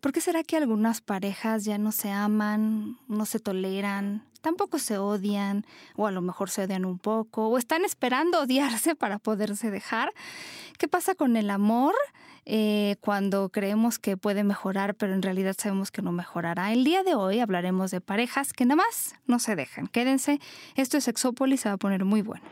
¿Por qué será que algunas parejas ya no se aman, no se toleran, tampoco se odian, o a lo mejor se odian un poco, o están esperando odiarse para poderse dejar? ¿Qué pasa con el amor? Eh, cuando creemos que puede mejorar, pero en realidad sabemos que no mejorará. El día de hoy hablaremos de parejas que nada más no se dejan. Quédense, esto es Exópolis, se va a poner muy bueno.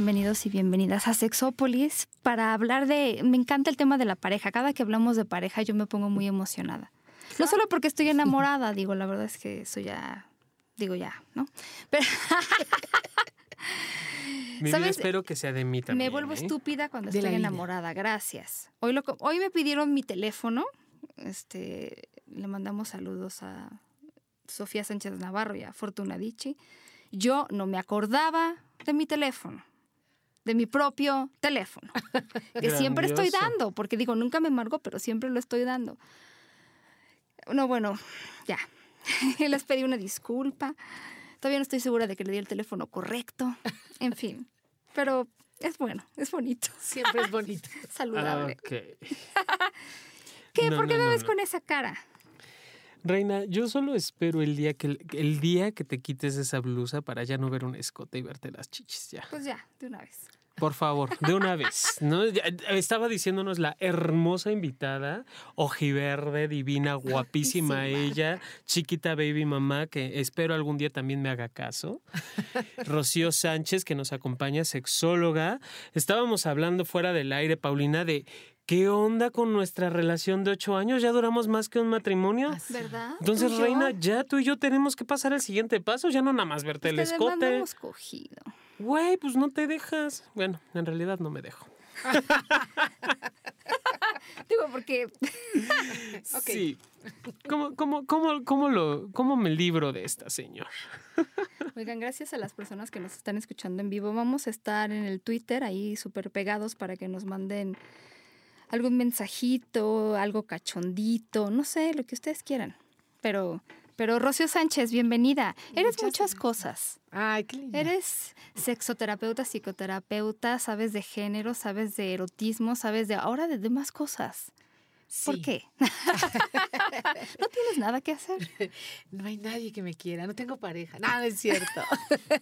Bienvenidos y bienvenidas a Sexópolis para hablar de... Me encanta el tema de la pareja. Cada que hablamos de pareja yo me pongo muy emocionada. No solo porque estoy enamorada, digo, la verdad es que eso ya... Digo ya, ¿no? Pero... Mi vida espero que sea de mí también. Me vuelvo ¿eh? estúpida cuando estoy enamorada. Gracias. Hoy, lo, hoy me pidieron mi teléfono. Este, le mandamos saludos a Sofía Sánchez Navarro y a Fortuna Dichi. Yo no me acordaba de mi teléfono de mi propio teléfono, que siempre estoy dando, porque digo, nunca me amargo, pero siempre lo estoy dando. No, bueno, ya. Les pedí una disculpa. Todavía no estoy segura de que le di el teléfono correcto. En fin, pero es bueno, es bonito. Siempre es bonito. Saludable. ¿Qué? ¿Por qué me ves con esa cara? Reina, yo solo espero el día que el día que te quites esa blusa para ya no ver un escote y verte las chichis ya. Pues ya, de una vez. Por favor, de una vez. ¿no? Estaba diciéndonos la hermosa invitada, ojiverde, divina, guapísima ella, chiquita baby mamá, que espero algún día también me haga caso. Rocío Sánchez, que nos acompaña, sexóloga. Estábamos hablando fuera del aire, Paulina, de ¿Qué onda con nuestra relación de ocho años? ¿Ya duramos más que un matrimonio? ¿Verdad? Entonces, Reina, ya tú y yo tenemos que pasar al siguiente paso, ya no nada más verte el escote. hemos cogido. Güey, pues no te dejas. Bueno, en realidad no me dejo. Digo, porque. Sí. ¿Cómo, cómo, cómo, cómo, lo, ¿Cómo me libro de esta, señor? Oigan, gracias a las personas que nos están escuchando en vivo. Vamos a estar en el Twitter ahí súper pegados para que nos manden algún mensajito, algo cachondito, no sé, lo que ustedes quieran. Pero, pero Rocío Sánchez, bienvenida. Eres muchas cosas. Ay, qué lindo. Eres sexoterapeuta, psicoterapeuta, sabes de género, sabes de erotismo, sabes de ahora de demás cosas. ¿Por qué? ¿No tienes nada que hacer? No hay nadie que me quiera, no tengo pareja. Nada es cierto.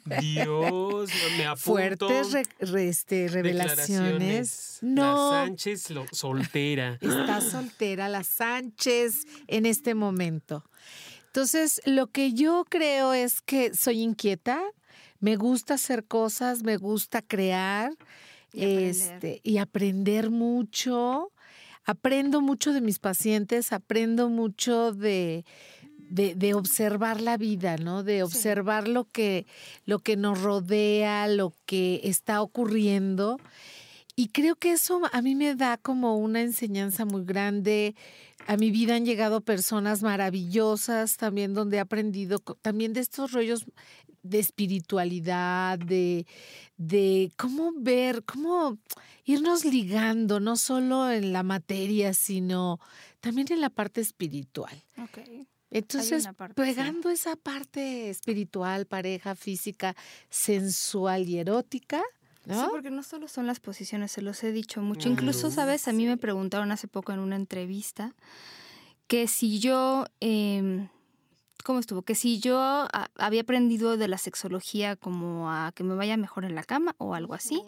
Dios, me apunto. Fuertes este, revelaciones. No. La Sánchez soltera. Está soltera la Sánchez en este momento. Entonces, lo que yo creo es que soy inquieta, me gusta hacer cosas, me gusta crear y este, y aprender mucho aprendo mucho de mis pacientes, aprendo mucho de, de, observar la vida, ¿no? De observar lo, que, lo que nos rodea, lo que está ocurriendo. Y creo que eso a mí me da como una enseñanza muy grande. A mi vida han llegado personas maravillosas también donde he aprendido también de estos rollos de espiritualidad, de, de cómo ver, cómo irnos ligando, no solo en la materia, sino también en la parte espiritual. Entonces, pegando esa parte espiritual, pareja, física, sensual y erótica, ¿no? Sí, porque no solo son las posiciones, se los he dicho mucho. Incluso, ¿sabes? A mí me preguntaron hace poco en una entrevista que si yo em, cómo estuvo, que si yo ah, había aprendido de la sexología como a que me vaya mejor en la cama o algo así,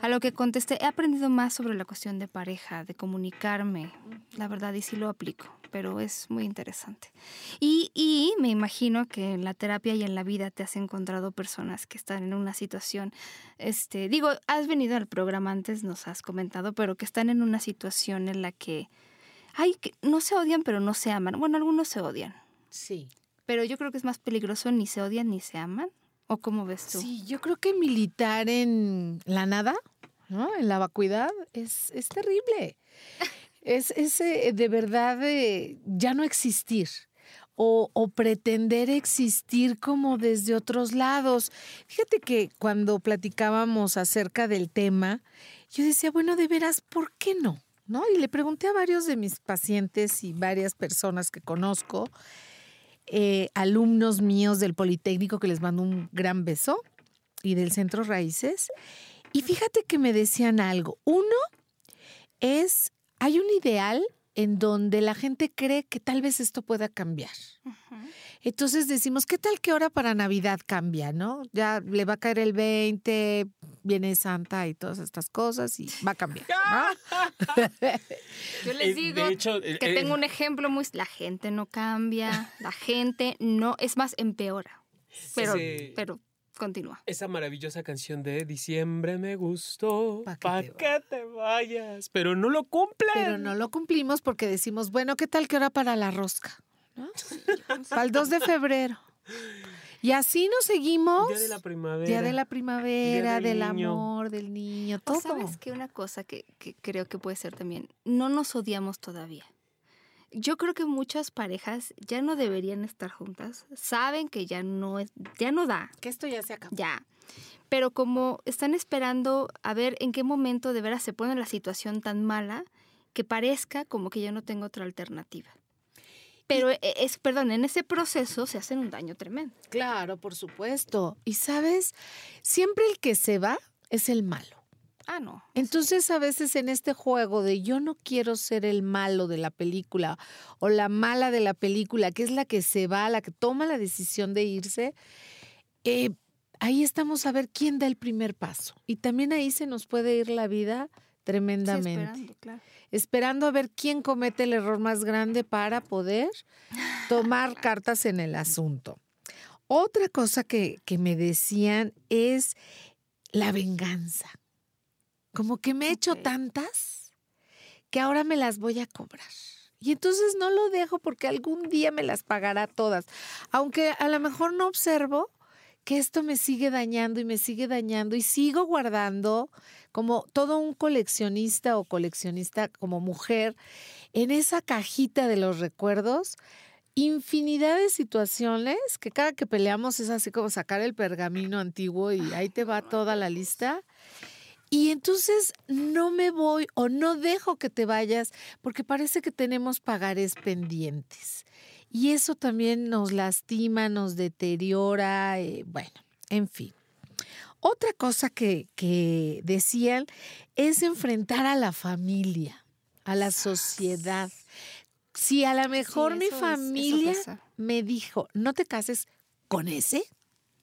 a lo que contesté, he aprendido más sobre la cuestión de pareja, de comunicarme, la verdad, y sí lo aplico, pero es muy interesante. Y, y me imagino que en la terapia y en la vida te has encontrado personas que están en una situación, este, digo, has venido al programa antes, nos has comentado, pero que están en una situación en la que, ay, que no se odian, pero no se aman. Bueno, algunos se odian. Sí. Pero yo creo que es más peligroso, ni se odian ni se aman. ¿O cómo ves tú? Sí, yo creo que militar en la nada, ¿no? En la vacuidad, es, es terrible. es, es de verdad ya no existir. o, o, pretender existir como desde otros lados. Fíjate que cuando platicábamos acerca del tema, yo decía, bueno, de veras, ¿por qué no? ¿No? Y le pregunté a varios de mis pacientes y varias personas que conozco, eh, alumnos míos del Politécnico, que les mando un gran beso, y del Centro Raíces. Y fíjate que me decían algo. Uno es, hay un ideal en donde la gente cree que tal vez esto pueda cambiar. Entonces decimos, ¿qué tal que ahora para Navidad cambia, no? Ya le va a caer el 20, viene Santa y todas estas cosas y va a cambiar. Yo les digo que eh, tengo un ejemplo muy... La gente no cambia, la gente no, es más, empeora. Pero, pero Continúa. Esa maravillosa canción de Diciembre me gustó. ¿Para que, te vayas? Pero no lo cumplen. Pero no lo cumplimos porque decimos, bueno, ¿qué tal que hora para la rosca? para el 2 de febrero. Y así nos seguimos. Día de la primavera. Día de la primavera, del, amor, del niño, todo. ¿Sabes qué? Una cosa que creo que puede ser también, no nos odiamos todavía yo creo que muchas parejas ya no deberían estar juntas. Saben que ya no es, ya no da. Que esto ya se acabó. Ya. Pero como están esperando a ver en qué momento de veras se pone la situación tan mala que parezca como que ya no tengo otra alternativa. Pero e, es, perdón, en ese proceso se hacen un daño tremendo. Claro, por supuesto. Y sabes, siempre el que se va es el malo. Ah, no. Entonces a veces en este juego de yo no quiero ser el malo de la película o la mala de la película, que es la que se va, la que toma la decisión de irse, eh, ahí estamos a ver quién da el primer paso. Y también ahí se nos puede ir la vida tremendamente. esperando, claro. esperando a ver quién comete el error más grande para poder tomar cartas en el asunto. Otra cosa que, que me decían es la venganza. Como que me he hecho tantas que ahora me las voy a cobrar. Y entonces no lo dejo porque algún día me las pagará todas. Aunque a lo mejor no observo que esto me sigue dañando y me sigue dañando y sigo guardando como todo un coleccionista o coleccionista como mujer en esa cajita de los recuerdos infinidad de situaciones que cada que peleamos es así como sacar el pergamino antiguo y ahí te va toda la lista y entonces no me voy o no dejo que te vayas porque parece que tenemos pagares pendientes. Y eso también nos lastima, nos deteriora, eh, bueno, en fin. Otra cosa que, que decían es enfrentar a la familia, a la sociedad. Si a lo mejor mi familia me dijo, no te cases con ese,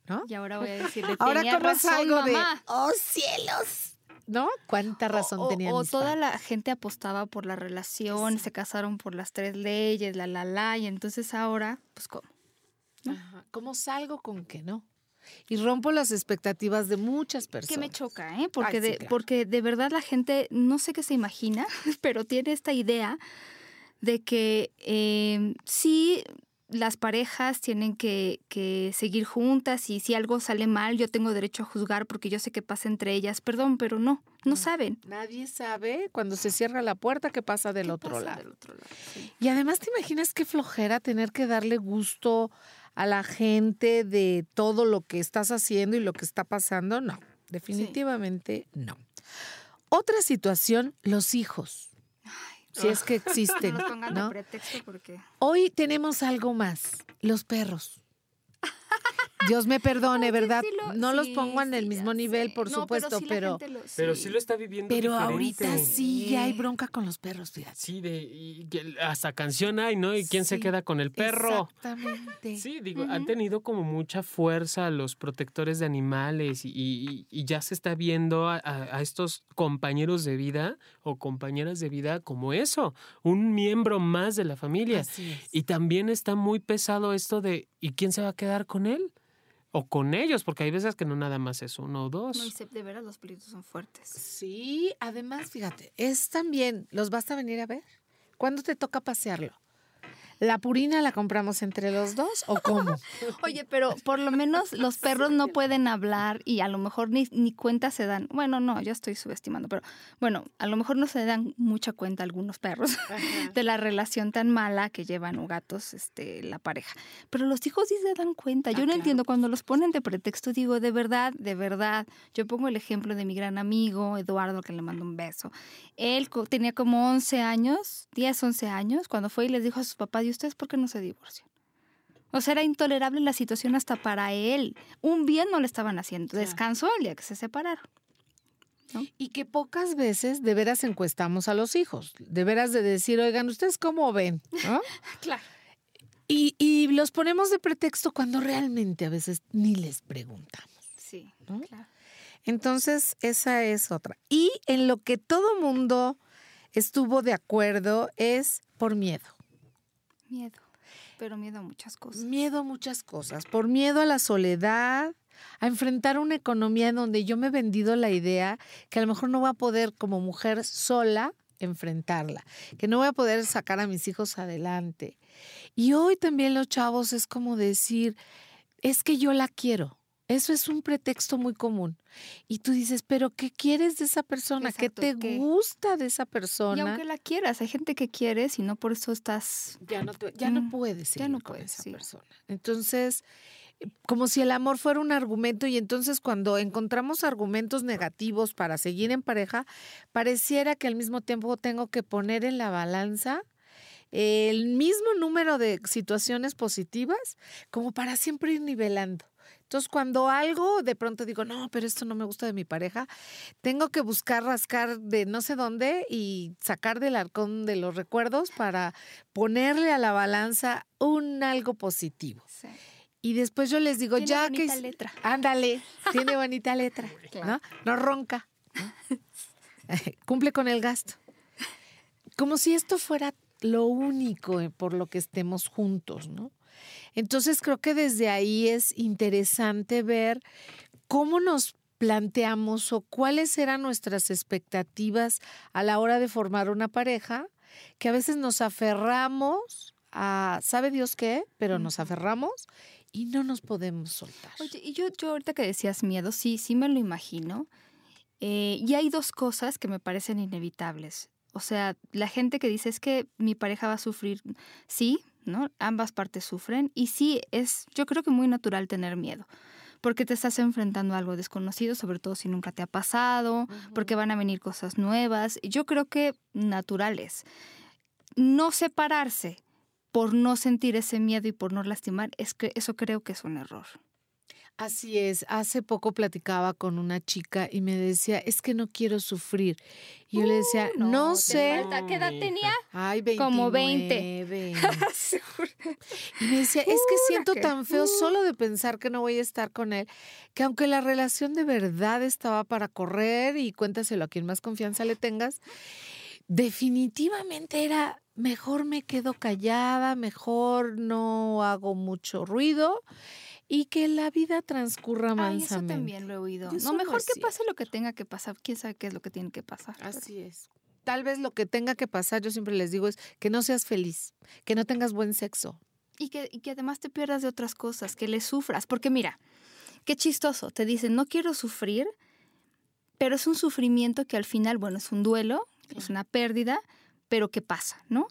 ¿no? Y ahora voy a decirle, ahora tenía razón, algo de, oh cielos, ¿no? ¿Cuánta razón o, tenían? O, toda la gente apostaba por la relación, se casaron por las tres leyes, la, la, la, y entonces ahora, pues, ¿cómo? ¿Cómo salgo con que no? Y rompo las expectativas de muchas personas. Que me choca, ¿eh? Porque, de, porque de verdad la gente, no sé qué se imagina, pero tiene esta idea de que eh, sí las parejas tienen que, que, seguir juntas y si algo sale mal yo tengo derecho a juzgar porque yo sé qué pasa entre ellas. Perdón, pero no, no, saben. Nadie sabe cuando se cierra la puerta qué pasa del, otro, lado? del otro lado. Y además te imaginas qué flojera tener que darle gusto a la gente de todo lo que estás haciendo y lo que está pasando. No, definitivamente no. Otra situación, los hijos si es que existen. No Hoy tenemos algo más, los perros. Dios me perdone, ¿verdad? no los pongo en el mismo nivel, por supuesto, pero pero sí. lo está viviendo Pero ahorita sí hay bronca con los perros, fíjate. Sí, de hasta canción hay, ¿no? ¿Y quién se queda con el perro? Exactamente. Sí, digo, han tenido como mucha fuerza los protectores de animales y, ya se está viendo a, a, estos compañeros de vida o compañeras de vida como eso, un miembro más de la familia. Y también está muy pesado esto de ¿y quién se va a quedar con él? O con ellos, porque hay veces que no nada más es uno o dos. No, de veras los pelitos son fuertes. Sí, además, fíjate, es también, ¿los vas a venir a ver? ¿Cuándo te toca pasearlo? ¿La purina la compramos entre los dos o cómo? Oye, pero por lo menos los perros no pueden hablar y a lo mejor ni, ni cuenta se dan. Bueno, no, yo estoy subestimando, pero bueno, a lo mejor no se dan mucha cuenta algunos perros de la relación tan mala que llevan o gatos este, la pareja. Pero los hijos sí se dan cuenta. Yo Ah, no claro entiendo, cuando los ponen de pretexto, digo, de verdad, de verdad. Yo pongo el ejemplo de mi gran amigo, Eduardo, que le mando un beso. Él tenía como 11 años, 10, 11 años, cuando fue y les dijo a sus papás, ¿y ustedes por qué no se divorcian? O sea, era intolerable la situación hasta para él. Un bien no le estaban haciendo. Descansó el día que se separaron. Y que pocas veces de veras encuestamos a los hijos, de veras de decir, oigan, ¿ustedes cómo ven? ¿No? Claro. Y, y los ponemos de pretexto cuando realmente a veces ni les preguntamos. Sí, ¿no? claro. Entonces, esa es otra. Y en lo que todo mundo estuvo de acuerdo es por miedo. Miedo. Pero miedo a muchas cosas. Miedo a muchas cosas, por miedo a la soledad, a enfrentar una economía en donde yo me he vendido la idea que a lo mejor no voy a poder como mujer sola enfrentarla, que no voy a poder sacar a mis hijos adelante. Y hoy también los chavos es como decir, es que yo la quiero. Eso es un pretexto muy común. Y tú dices, pero ¿qué quieres de esa persona? Exacto, ¿Qué te ¿qué? gusta de esa Y persona? aunque la quieras, hay gente que quieres y no por eso estás... ya no, te- ya no Mm, puedes ya seguir no con puedes, esa sí. persona. Entonces, eh, como si el amor fuera un argumento y entonces cuando encontramos argumentos negativos para seguir en pareja, pareciera que al mismo tiempo tengo que poner en la balanza el mismo número de situaciones positivas como para siempre ir nivelando. Entonces, cuando algo de pronto digo, no, pero esto no me gusta de mi pareja, tengo que buscar rascar de no sé dónde y sacar del arcón de los recuerdos para ponerle a la balanza un algo positivo. Y después yo les digo, Tiene ya que... bonita letra. Ándale, tiene bonita letra, ¿no? No ronca. ¿no? Cumple con el gasto. Como si esto fuera lo único eh, por lo que estemos juntos, ¿no? Entonces creo que desde ahí es interesante ver cómo nos planteamos o cuáles eran nuestras expectativas a la hora de formar una pareja, que a veces nos aferramos a, ¿sabe Dios qué? Pero nos aferramos y no nos podemos soltar. Oye, y yo, yo ahorita que decías miedo, sí, sí me lo imagino. Eh, y hay dos cosas que me parecen inevitables. O sea, la gente que dice es que mi pareja va a sufrir, sí, ¿no? Ambas partes sufren. Y sí, es, yo creo que muy natural tener miedo. Porque te estás enfrentando a algo desconocido, sobre todo si nunca te ha pasado, porque van a venir cosas nuevas. Yo creo que naturales. No separarse por no sentir ese miedo y por no lastimar, es que eso creo que es un error. Así es, hace poco platicaba con una chica y me decía, es que no quiero sufrir. Y yo le decía, Uh, no, sé. falta. ¿Qué edad tenía? Ay, 29. Como 20. Y me decía, es que siento tan feo solo de pensar que no voy a estar con él, que aunque la relación de verdad estaba para correr y cuéntaselo a quien más confianza le tengas, definitivamente era mejor me quedo callada, mejor no hago mucho ruido y que la vida transcurra Ay, eso mansamente. también lo he oído. Eso No, mejor que pase lo que tenga que pasar. ¿Quién sabe qué es lo que tiene que pasar? Así es. Tal vez lo que tenga que pasar, yo siempre les digo, es que no seas feliz, que no tengas buen sexo. Y que, y que además te pierdas de otras cosas, que le sufras. Porque mira, qué chistoso. Te dicen, no quiero sufrir, pero es un sufrimiento que al final, bueno, es un duelo, es una pérdida, pero que pasa, ¿no?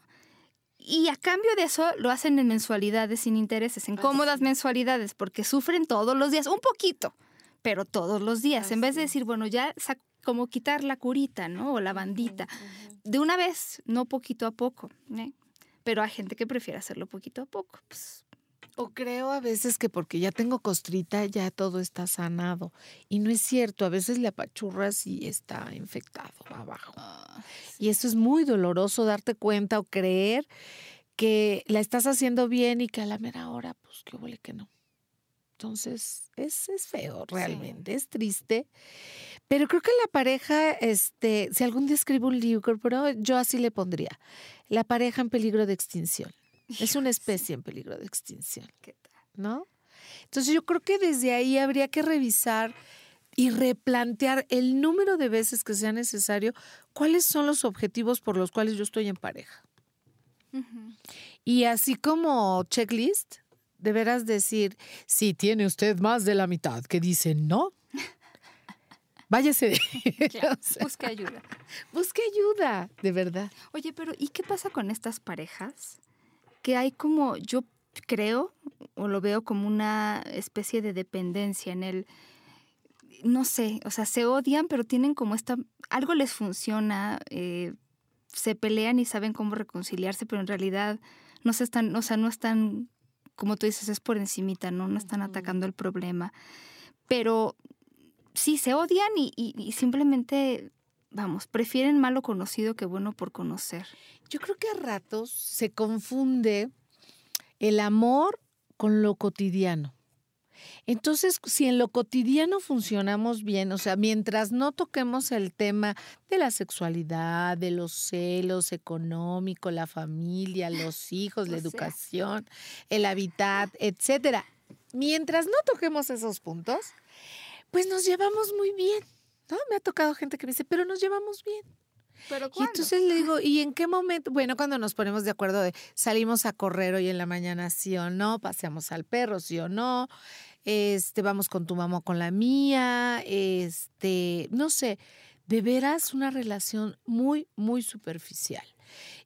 Y a cambio de eso lo hacen en mensualidades sin intereses, en cómodas mensualidades, porque sufren todos los días, un poquito, pero todos los días. En vez de decir, bueno, ya como quitar la curita, ¿no? O la bandita. De una vez, no poquito a poco. ¿eh? Pero hay gente que prefiere hacerlo poquito a poco. Pues, O creo a veces que porque ya tengo costrita ya todo está sanado. Y no es cierto, a veces le apachurras y está infectado abajo. Y eso es muy doloroso darte cuenta o creer que la estás haciendo bien y que a la mera hora, pues qué huele que no. Entonces, es, es feo realmente, es triste. Pero creo que la pareja, este, si algún día escribo un libro, pero yo así le pondría, la pareja en peligro de extinción. Es una especie en peligro de extinción. ¿qué tal? ¿no? Entonces yo creo que desde ahí habría que revisar y replantear el número de veces que sea necesario cuáles son los objetivos por los cuales yo estoy en pareja. Y así como checklist, deberás decir, si tiene usted más de la mitad que dice no, váyase. busque ayuda. Busque ayuda, de verdad. Oye, pero ¿y qué pasa con estas parejas? Que hay como, yo creo, o lo veo como una especie de dependencia en el, no sé, o sea, se odian, pero tienen como esta, algo les funciona, eh, se pelean y saben cómo reconciliarse, pero en realidad no se están, o sea, no están, como tú dices, es por encimita, ¿no? No están atacando el problema. Pero sí, se odian y, y simplemente, vamos, prefieren malo conocido que bueno por conocer. Yo creo que a ratos se confunde el amor con lo cotidiano. Entonces, si en lo cotidiano funcionamos bien, o sea, mientras no toquemos el tema de la sexualidad, de los celos económicos, la familia, los hijos, la educación, el hábitat, etcétera, mientras no toquemos esos puntos, pues nos llevamos muy bien. ¿No? Me ha tocado gente que me dice, pero nos llevamos bien. ¿Pero y entonces le digo, ¿y en qué momento? Bueno, cuando nos ponemos de acuerdo de salimos a correr hoy en la mañana, sí o no, paseamos al perro, sí o no, este, vamos con tu mamá o con la mía, este, no sé, de veras una relación muy, muy superficial.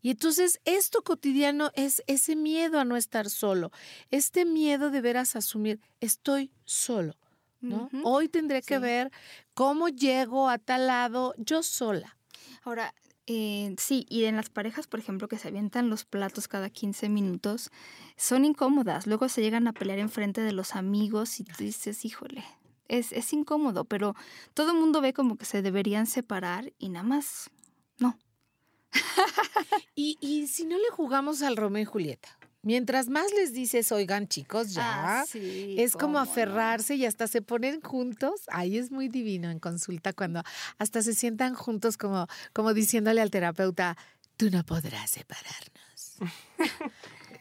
Y entonces esto cotidiano es ese miedo a no estar solo, este miedo de veras asumir, estoy solo. ¿No? Hoy tendré que ver cómo llego a tal lado yo sola. Ahora, eh, sí, y en las parejas, por ejemplo, que se avientan los platos cada 15 minutos, son incómodas. Luego se llegan a pelear enfrente de los amigos y tú dices, híjole, es, es incómodo, pero todo el mundo ve como que se deberían separar y nada más, no. y, y si no le jugamos al Romeo y Julieta, Mientras más les dices, oigan chicos, ya, Ah, sí, es como no. aferrarse y hasta se ponen juntos. Ahí es muy divino en consulta cuando hasta se sientan juntos como, como diciéndole al terapeuta, tú no podrás separarnos.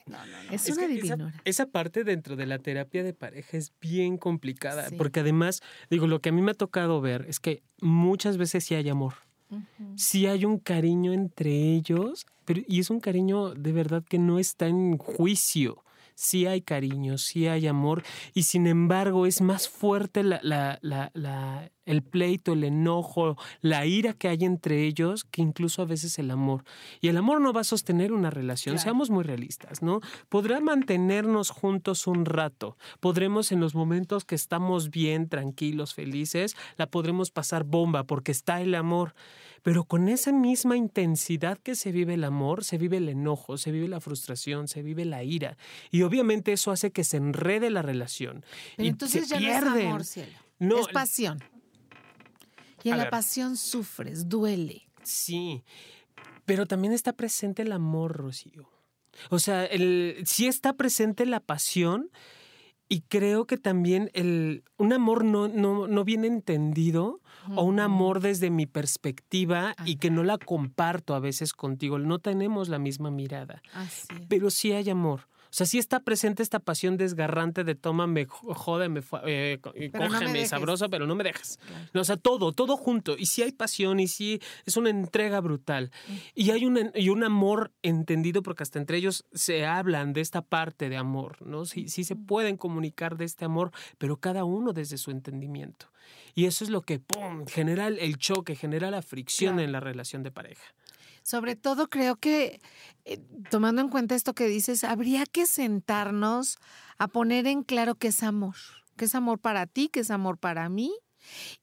No, no, no. Es, Es una que esa, divinura. esa parte dentro de la terapia de pareja es bien complicada, Sí. porque además, digo, lo que a mí me ha tocado ver es que muchas veces sí hay amor, sí hay un cariño entre ellos, pero y es un cariño de verdad que no está en juicio. Sí hay cariño, sí hay amor, y sin embargo es más fuerte la- la- la- el pleito, el enojo, la ira que hay entre ellos que incluso a veces el amor. Y el amor no va a sostener una relación, Claro. seamos muy realistas, ¿no? Podrá mantenernos juntos un rato, podremos en los momentos que estamos bien, tranquilos, felices, la podremos pasar bomba porque está el amor. Pero con esa misma intensidad que se vive el amor, se vive el enojo, se vive la frustración, se vive la ira. Y obviamente eso hace que se enrede la relación. Pero y entonces se ya no es amor, cielo. No, es pasión. Y en A la ver. pasión sufres, duele. Sí, pero también está presente el amor, Rocío. O sea, el, sí está presente la pasión y creo que también el, un amor no, no, no bien entendido o un amor desde mi perspectiva y que no la comparto a veces contigo. No tenemos la misma mirada, Así es. pero sí hay amor. O sea, sí está presente esta pasión desgarrante de tómame, jódeme, eh, no cógeme, dejes. sabroso, pero no me dejes. Claro. No, o sea, todo, todo junto. Y sí hay pasión y sí es una entrega brutal. Y hay un, en- y un amor entendido porque hasta entre ellos se hablan de esta parte de amor, ¿no? Sí, sí se pueden comunicar de este amor, pero cada uno desde su entendimiento. Y eso es lo que, ¡pum!, genera el- el choque, genera la fricción Claro. en la relación de pareja. Sobre todo creo que, eh, tomando en cuenta esto que dices, habría que sentarnos a poner en claro qué es amor, qué es amor para ti, qué es amor para mí,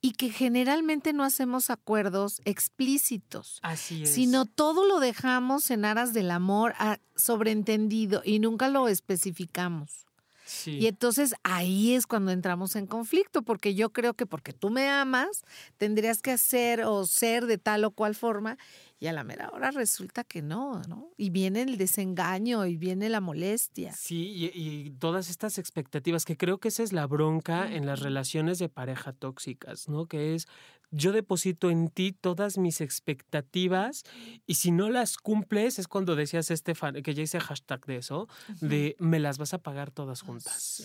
y que generalmente no hacemos acuerdos explícitos, Así es. sino todo lo dejamos en aras del amor a- sobreentendido y nunca lo especificamos. Sí. Y entonces ahí es cuando entramos en conflicto, porque yo creo que porque tú me amas, tendrías que hacer o ser de tal o cual forma, y a la mera hora resulta que no, ¿no? Y viene el desengaño y viene la molestia. Sí, y, y todas estas expectativas, que creo que esa es la bronca en las relaciones de pareja tóxicas, ¿no? Que es, yo deposito en ti todas mis expectativas y si no las cumples, es cuando decías, Estefan, que ya hice hashtag de eso, de me las vas a pagar todas juntas.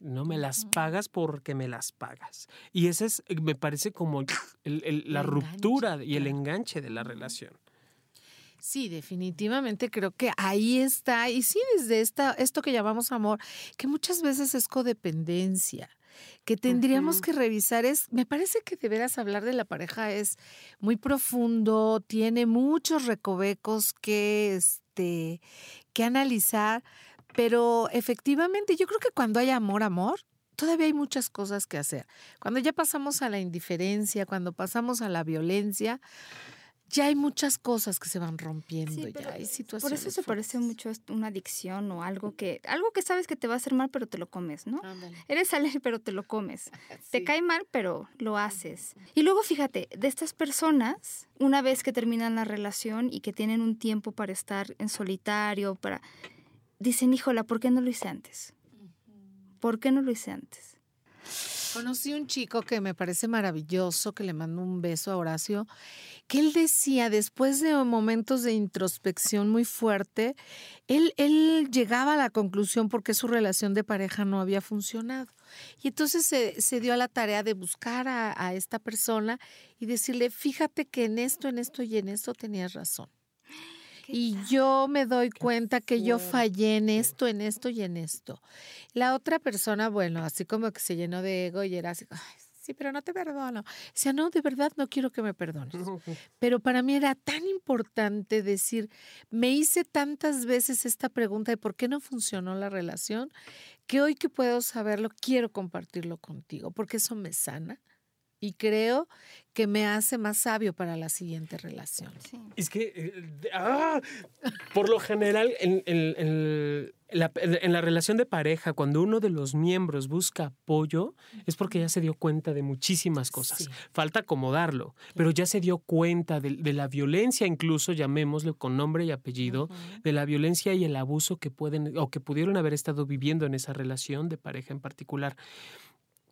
No me las pagas porque me las pagas. Y ese es, me parece como el- el- la El ruptura enganche, y el enganche de la relación. Sí, definitivamente creo que ahí está. Y sí, desde esta, esto que llamamos amor, que muchas veces es codependencia que tendríamos que revisar es, me parece que deberás hablar de la pareja es muy profundo, tiene muchos recovecos que, este, que analizar, pero efectivamente yo creo que cuando hay amor, amor, todavía hay muchas cosas que hacer. Cuando ya pasamos a la indiferencia, cuando pasamos a la violencia, ya hay muchas cosas que se van rompiendo, ya hay situaciones. Por eso se parece mucho a una adicción o algo que, algo que sabes que te va a hacer mal, pero te lo comes, ¿no? Eres alegre, pero te lo comes. Te cae mal, pero lo haces. Y luego fíjate, de estas personas, una vez que terminan la relación y que tienen un tiempo para estar en solitario, para dicen, híjola, ¿por qué no lo hice antes? ¿Por qué no lo hice antes? Conocí un chico que me parece maravilloso, que le mando un beso a Horacio, que él decía, después de momentos de introspección muy fuerte, él, él llegaba a la conclusión porque su relación de pareja no había funcionado. Y entonces se, dio a la tarea de buscar a, a esta persona y decirle, fíjate que en esto, en esto y en esto tenías razón. Y yo me doy cuenta que yo fallé en esto, en esto y en esto. La otra persona, bueno, así como que se llenó de ego y era así, sí, pero no te perdono. O sea, no, de verdad no quiero que me perdones. Pero para mí era tan importante decir, me hice tantas veces esta pregunta de por qué no funcionó la relación, que hoy que puedo saberlo, quiero compartirlo contigo, porque eso me sana y creo que me hace más sabio para la siguiente relación. Es que, eh, ah, por lo general, en, la, relación de pareja, cuando uno de los miembros busca apoyo, es porque ya se dio cuenta de muchísimas cosas. Falta acomodarlo, pero ya se dio cuenta de, la violencia, incluso llamémosle con nombre y apellido, de la violencia y el abuso que pueden o que pudieron haber estado viviendo en esa relación de pareja en particular.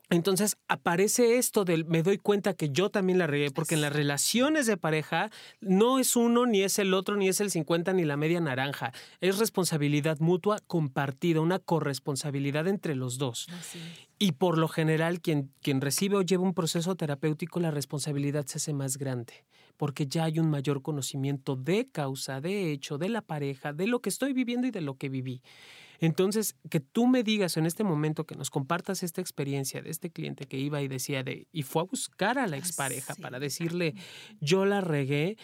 Entonces aparece esto del me doy cuenta que yo también la regué, porque en las relaciones de pareja no es uno, ni es el otro, ni es el 50, ni la media naranja. Es responsabilidad mutua compartida, una corresponsabilidad entre los dos. Y por lo general, quien, quien recibe o lleva un proceso terapéutico, la responsabilidad se hace más grande, porque ya hay un mayor conocimiento de causa, de hecho, de la pareja, de lo que estoy viviendo y de lo que viví. Entonces, que tú me digas en este momento que nos compartas esta experiencia de este cliente que iba y decía de, y fue a buscar a la expareja para decirle, yo la regué,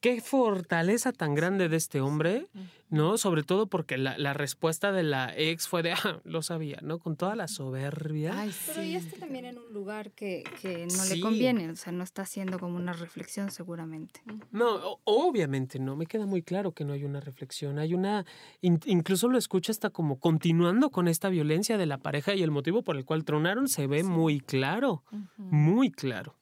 qué fortaleza tan grande de este hombre, ¿no? Sobre todo porque la, respuesta de la ex fue de, ah, lo sabía, ¿no? Con toda la soberbia. Pero ya está también en un lugar que, no le conviene, o sea, no está haciendo como una reflexión seguramente. No, obviamente no, me queda muy claro que no hay una reflexión, hay una, incluso lo escucha hasta como continuando con esta violencia de la pareja y el motivo por el cual tronaron se ve muy claro, muy claro.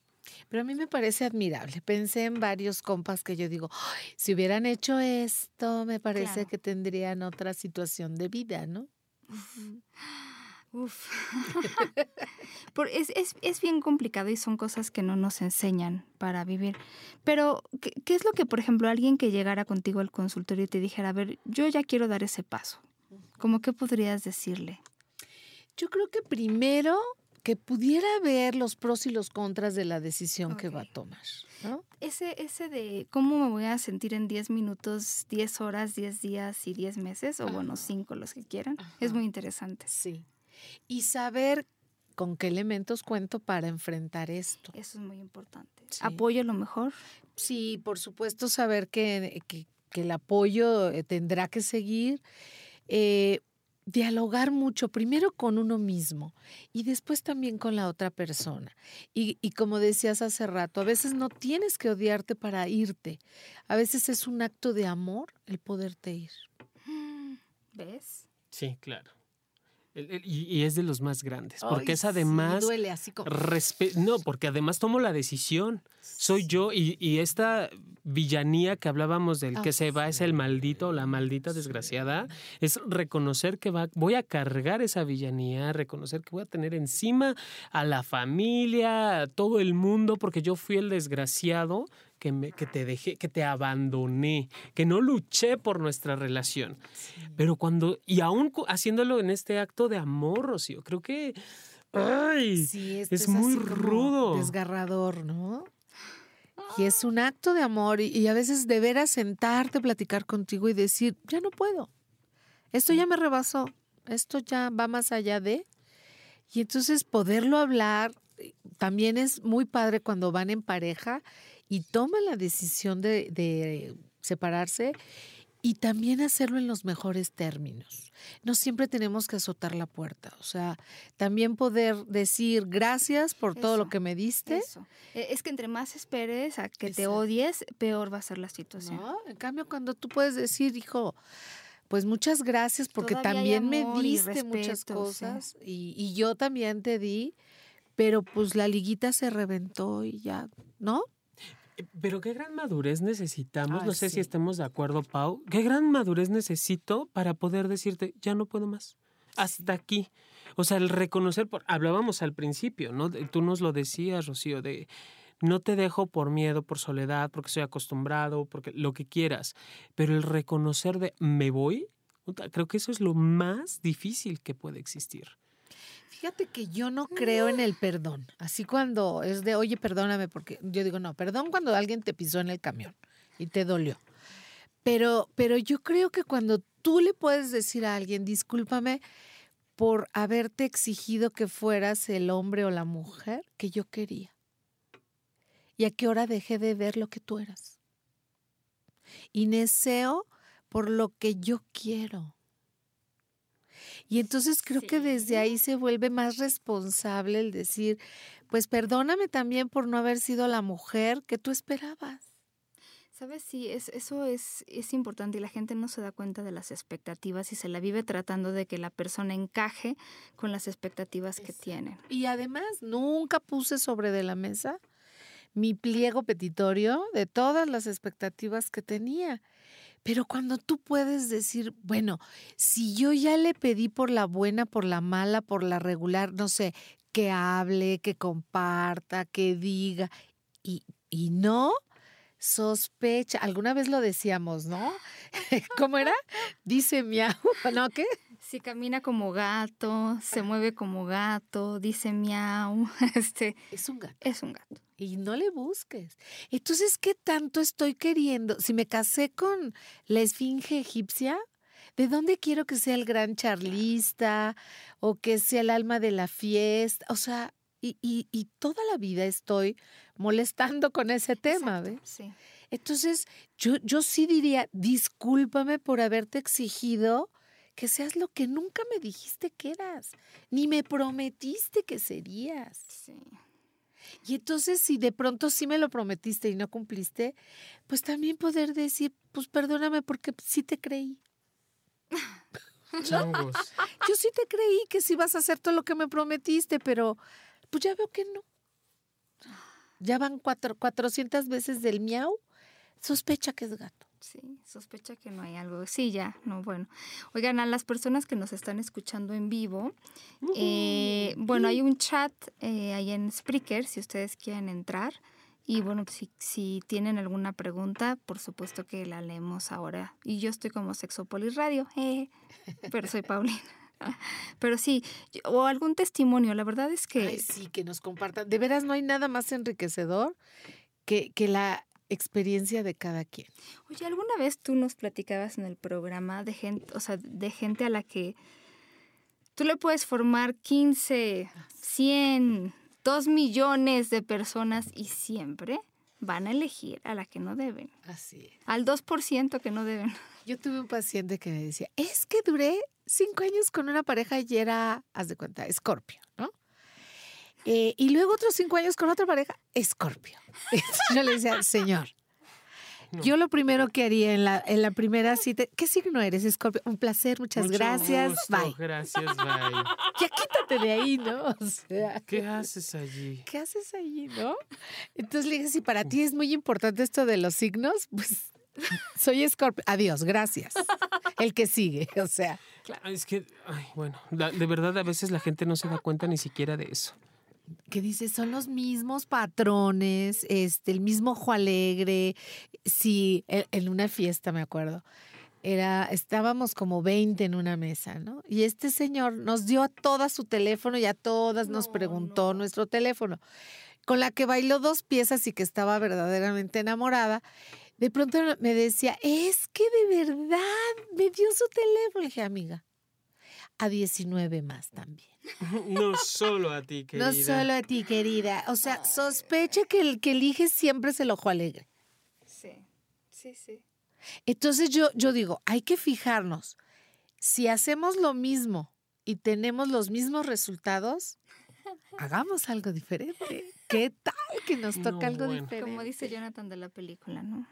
Pero a mí me parece admirable. Pensé en varios compas que yo digo, si hubieran hecho esto, me parece que tendrían otra situación de vida, ¿no? Uf. es, es, es, bien complicado y son cosas que no nos enseñan para vivir. Pero, ¿qué, ¿qué, es lo que, por ejemplo, alguien que llegara contigo al consultorio y te dijera, a ver, yo ya quiero dar ese paso? ¿Cómo qué podrías decirle? Yo creo que primero que pudiera ver los pros y los contras de la decisión que va a tomar. Ese, ese de cómo me voy a sentir en 10 minutos, 10 horas, 10 días y 10 meses, o bueno, 5 los que quieran, es muy interesante. Sí. Y saber con qué elementos cuento para enfrentar esto. Eso es muy importante. ¿Apoyo lo mejor? Sí, por supuesto, saber que, el apoyo eh, tendrá que seguir. Eh, dialogar mucho, primero con uno mismo y después también con la otra persona. Y, y, como decías hace rato, a veces no tienes que odiarte para irte. A veces es un acto de amor el poderte ir. ¿Ves? Sí, claro. Y, es de los más grandes, porque es además... duele así como... No, porque además tomo la decisión. Soy yo y, esta villanía que hablábamos del que se va es el maldito, la maldita desgraciada, es reconocer que va, voy a cargar esa villanía, reconocer que voy a tener encima a la familia, a todo el mundo, porque yo fui el desgraciado que, me, que te dejé, que te abandoné, que no luché por nuestra relación. Pero cuando, y aún haciéndolo en este acto de amor, Rocío, creo que, ay, es, muy rudo. Desgarrador, ¿no? Y es un acto de amor y, y a veces de veras sentarte, platicar contigo y decir, ya no puedo. Esto ya me rebasó. Esto ya va más allá de. Y entonces poderlo hablar eh, también es muy padre cuando van en pareja y toman la decisión de, de separarse y también hacerlo en los mejores términos. No siempre tenemos que azotar la puerta, o sea, también poder decir gracias por todo lo que me diste. Eso. E- Es que entre más esperes a que te odies, peor va a ser la situación. ¿no? En cambio, cuando tú puedes decir, hijo, pues muchas gracias porque Todavía también me diste muchas sí. cosas y, y yo también te di, pero pues la liguita se reventó y ya, ¿no? Pero qué gran madurez necesitamos, Ay, no sé sí. si estemos de acuerdo, Pau, qué gran madurez necesito para poder decirte, ya no puedo más, hasta aquí. O sea, el reconocer, por, hablábamos al principio, ¿no? Tú nos lo decías, Rocío, de no te dejo por miedo, por soledad, porque soy acostumbrado, porque lo que quieras, pero el reconocer de me voy, creo que eso es lo más difícil que puede existir. Fíjate que yo no creo en el perdón. Así cuando es de, oye, perdóname, porque yo digo, no, perdón cuando alguien te pisó en el camión y te dolió. Pero, pero yo creo que cuando tú le puedes decir a alguien, discúlpame por haberte exigido que fueras el hombre o la mujer que yo quería. Y a qué hora dejé de ver lo que tú eras. Y deseo por lo que yo quiero. Y entonces creo que desde ahí se vuelve más responsable el decir, pues perdóname también por no haber sido la mujer que tú esperabas. ¿Sabes? Sí, es, eso es, es importante y la gente no se da cuenta de las expectativas y se la vive tratando de que la persona encaje con las expectativas que tienen. Y además nunca puse sobre de la mesa mi pliego petitorio de todas las expectativas que tenía. Pero cuando tú puedes decir, bueno, si yo ya le pedí por la buena, por la mala, por la regular, no sé, que hable, que comparta, que diga, y, y no, sospecha, alguna vez lo decíamos, ¿no? ¿Cómo era? Dice miau, ¿no? ¿Qué? Si camina como gato, se mueve como gato, dice miau, este, Es un gato. es un gato. y no le busques. Entonces, ¿qué tanto estoy queriendo? Si me casé con la esfinge egipcia, ¿de dónde quiero que sea el gran charlista o que sea el alma de la fiesta? O sea, y, y- y toda la vida estoy molestando con ese tema, Exacto, ¿ves? Sí. Entonces, yo, yo sí diría, discúlpame por haberte exigido que seas lo que nunca me dijiste que eras, ni me prometiste que serías. sí. Y entonces, si de pronto sí me lo prometiste y no cumpliste, pues también poder decir, pues perdóname porque sí te creí. Changos. Yo sí te creí que sí vas a hacer todo lo que me prometiste, pero pues ya veo que no. Ya van cuatro, 400 veces del miau. Sospecha que es gato. Sí, sospecha que no hay algo. Sí, ya, no, bueno. Oigan, a las personas que nos están escuchando en vivo, eh, bueno, hay un chat eh, ahí en Spreaker, si ustedes quieren entrar. Y bueno, si, si tienen alguna pregunta, por supuesto que la leemos ahora. Y yo estoy como Sexopolis Radio, eh, pero soy Paulina. Pero sí, o algún testimonio, la verdad es que... Ay, sí, que nos compartan. De veras, no hay nada más enriquecedor que, que la experiencia de cada quien. Oye, ¿alguna vez tú nos platicabas en el programa de gente, o sea, de gente a la que tú le puedes formar 15, 100, 2 millones de personas y siempre van a elegir a la que no deben, Así es. al 2% que no deben? Yo tuve un paciente que me decía, es que duré cinco años con una pareja y era, haz de cuenta, escorpio. Eh, y luego otros cinco años con otra pareja, escorpio. Yo le decía, señor, No. yo lo primero que haría en la, en la primera cita, ¿qué signo eres, escorpio? Un placer, muchas Mucho gracias, gusto, bye. Gracias, bye. Ya quítate de ahí, ¿no? O sea, ¿Qué haces allí? ¿qué haces allí, no? Entonces le dije, si para ti es muy importante esto de los signos, pues soy escorpio. Adiós, gracias. El que sigue, o sea. Claro, es que, ay, bueno, la- de verdad a veces la gente no se da cuenta ni siquiera de eso. Que dice, son los mismos patrones, este, el mismo ojo alegre. Sí, en en una fiesta me acuerdo. Era, estábamos como 20 en una mesa, ¿no? Y este señor nos dio a todas su teléfono y a todas nos No, preguntó no. nuestro teléfono. con la que bailó dos piezas y que estaba verdaderamente enamorada, de pronto me decía, es que de verdad me dio su teléfono. Le dije, amiga, a 19 más también. No solo a ti, querida. No solo a ti, querida. O sea, sospecha que el que elige siempre es el ojo alegre. Sí, sí, sí. Entonces yo, yo digo, hay que fijarnos. Si hacemos lo mismo y tenemos los mismos resultados, hagamos algo diferente. ¿Qué tal que nos toca No, algo bueno. diferente? Como dice Jonathan de la película, ¿no?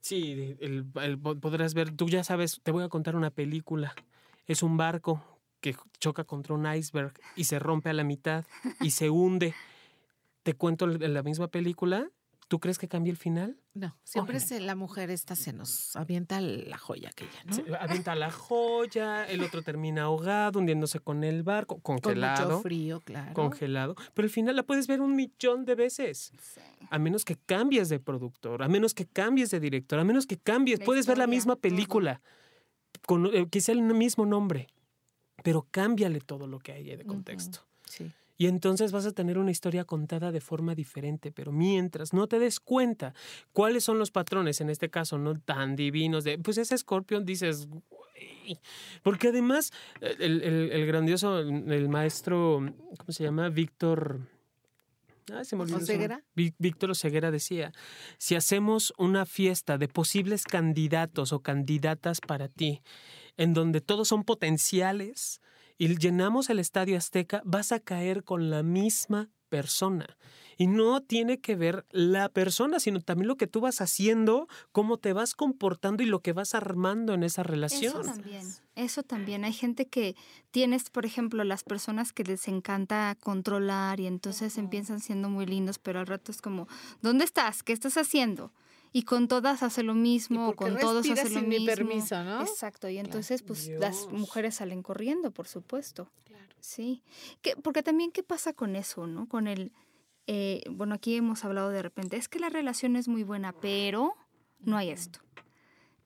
Sí, el- el- podrás ver, tú ya sabes, te voy a contar una película. Es un barco que choca contra un iceberg y se rompe a la mitad y se hunde. Te cuento la misma película. ¿Tú crees que cambie el final? No, siempre se, la mujer esta se nos avienta la joya aquella, ¿no? Se avienta la joya, el otro termina ahogado, hundiéndose con el barco, Con congelado. mucho frío, claro. Congelado. Pero al final la puedes ver un millón de veces. Sí. A menos que cambies de productor, a menos que cambies de director, a menos que cambies. La Puedes ver la misma película, con eh, quizá el mismo nombre, pero cámbiale todo lo que hay de contexto. Sí. Y entonces vas a tener una historia contada de forma diferente, pero mientras no te des cuenta cuáles son los patrones, en este caso no tan divinos, de pues ese Scorpion dices, porque además eh, el, el- el grandioso, el maestro, ¿cómo se llama? Víctor... Ah. Ví- Víctor Oseguera decía, si hacemos una fiesta de posibles candidatos o candidatas para ti, en donde todos son potenciales, y llenamos el Estadio Azteca, vas a caer con la misma persona. Y no tiene que ver la persona, sino también lo que tú vas haciendo, cómo te vas comportando y lo que vas armando en esa Eso relación. también, eso también. Hay gente que tienes, por ejemplo, las personas que les encanta controlar y entonces empiezan siendo muy lindos, pero al rato es como, ¿dónde estás? ¿Qué estás haciendo? Y con todas hace lo mismo, o con todos hace lo sin mi mismo. permiso, no? Exacto, y entonces pues las mujeres salen corriendo, por supuesto. Claro. Sí, que, porque también qué pasa con eso, ¿no? Con el, eh, bueno, aquí hemos hablado de repente, es que la relación es muy buena, pero no hay esto.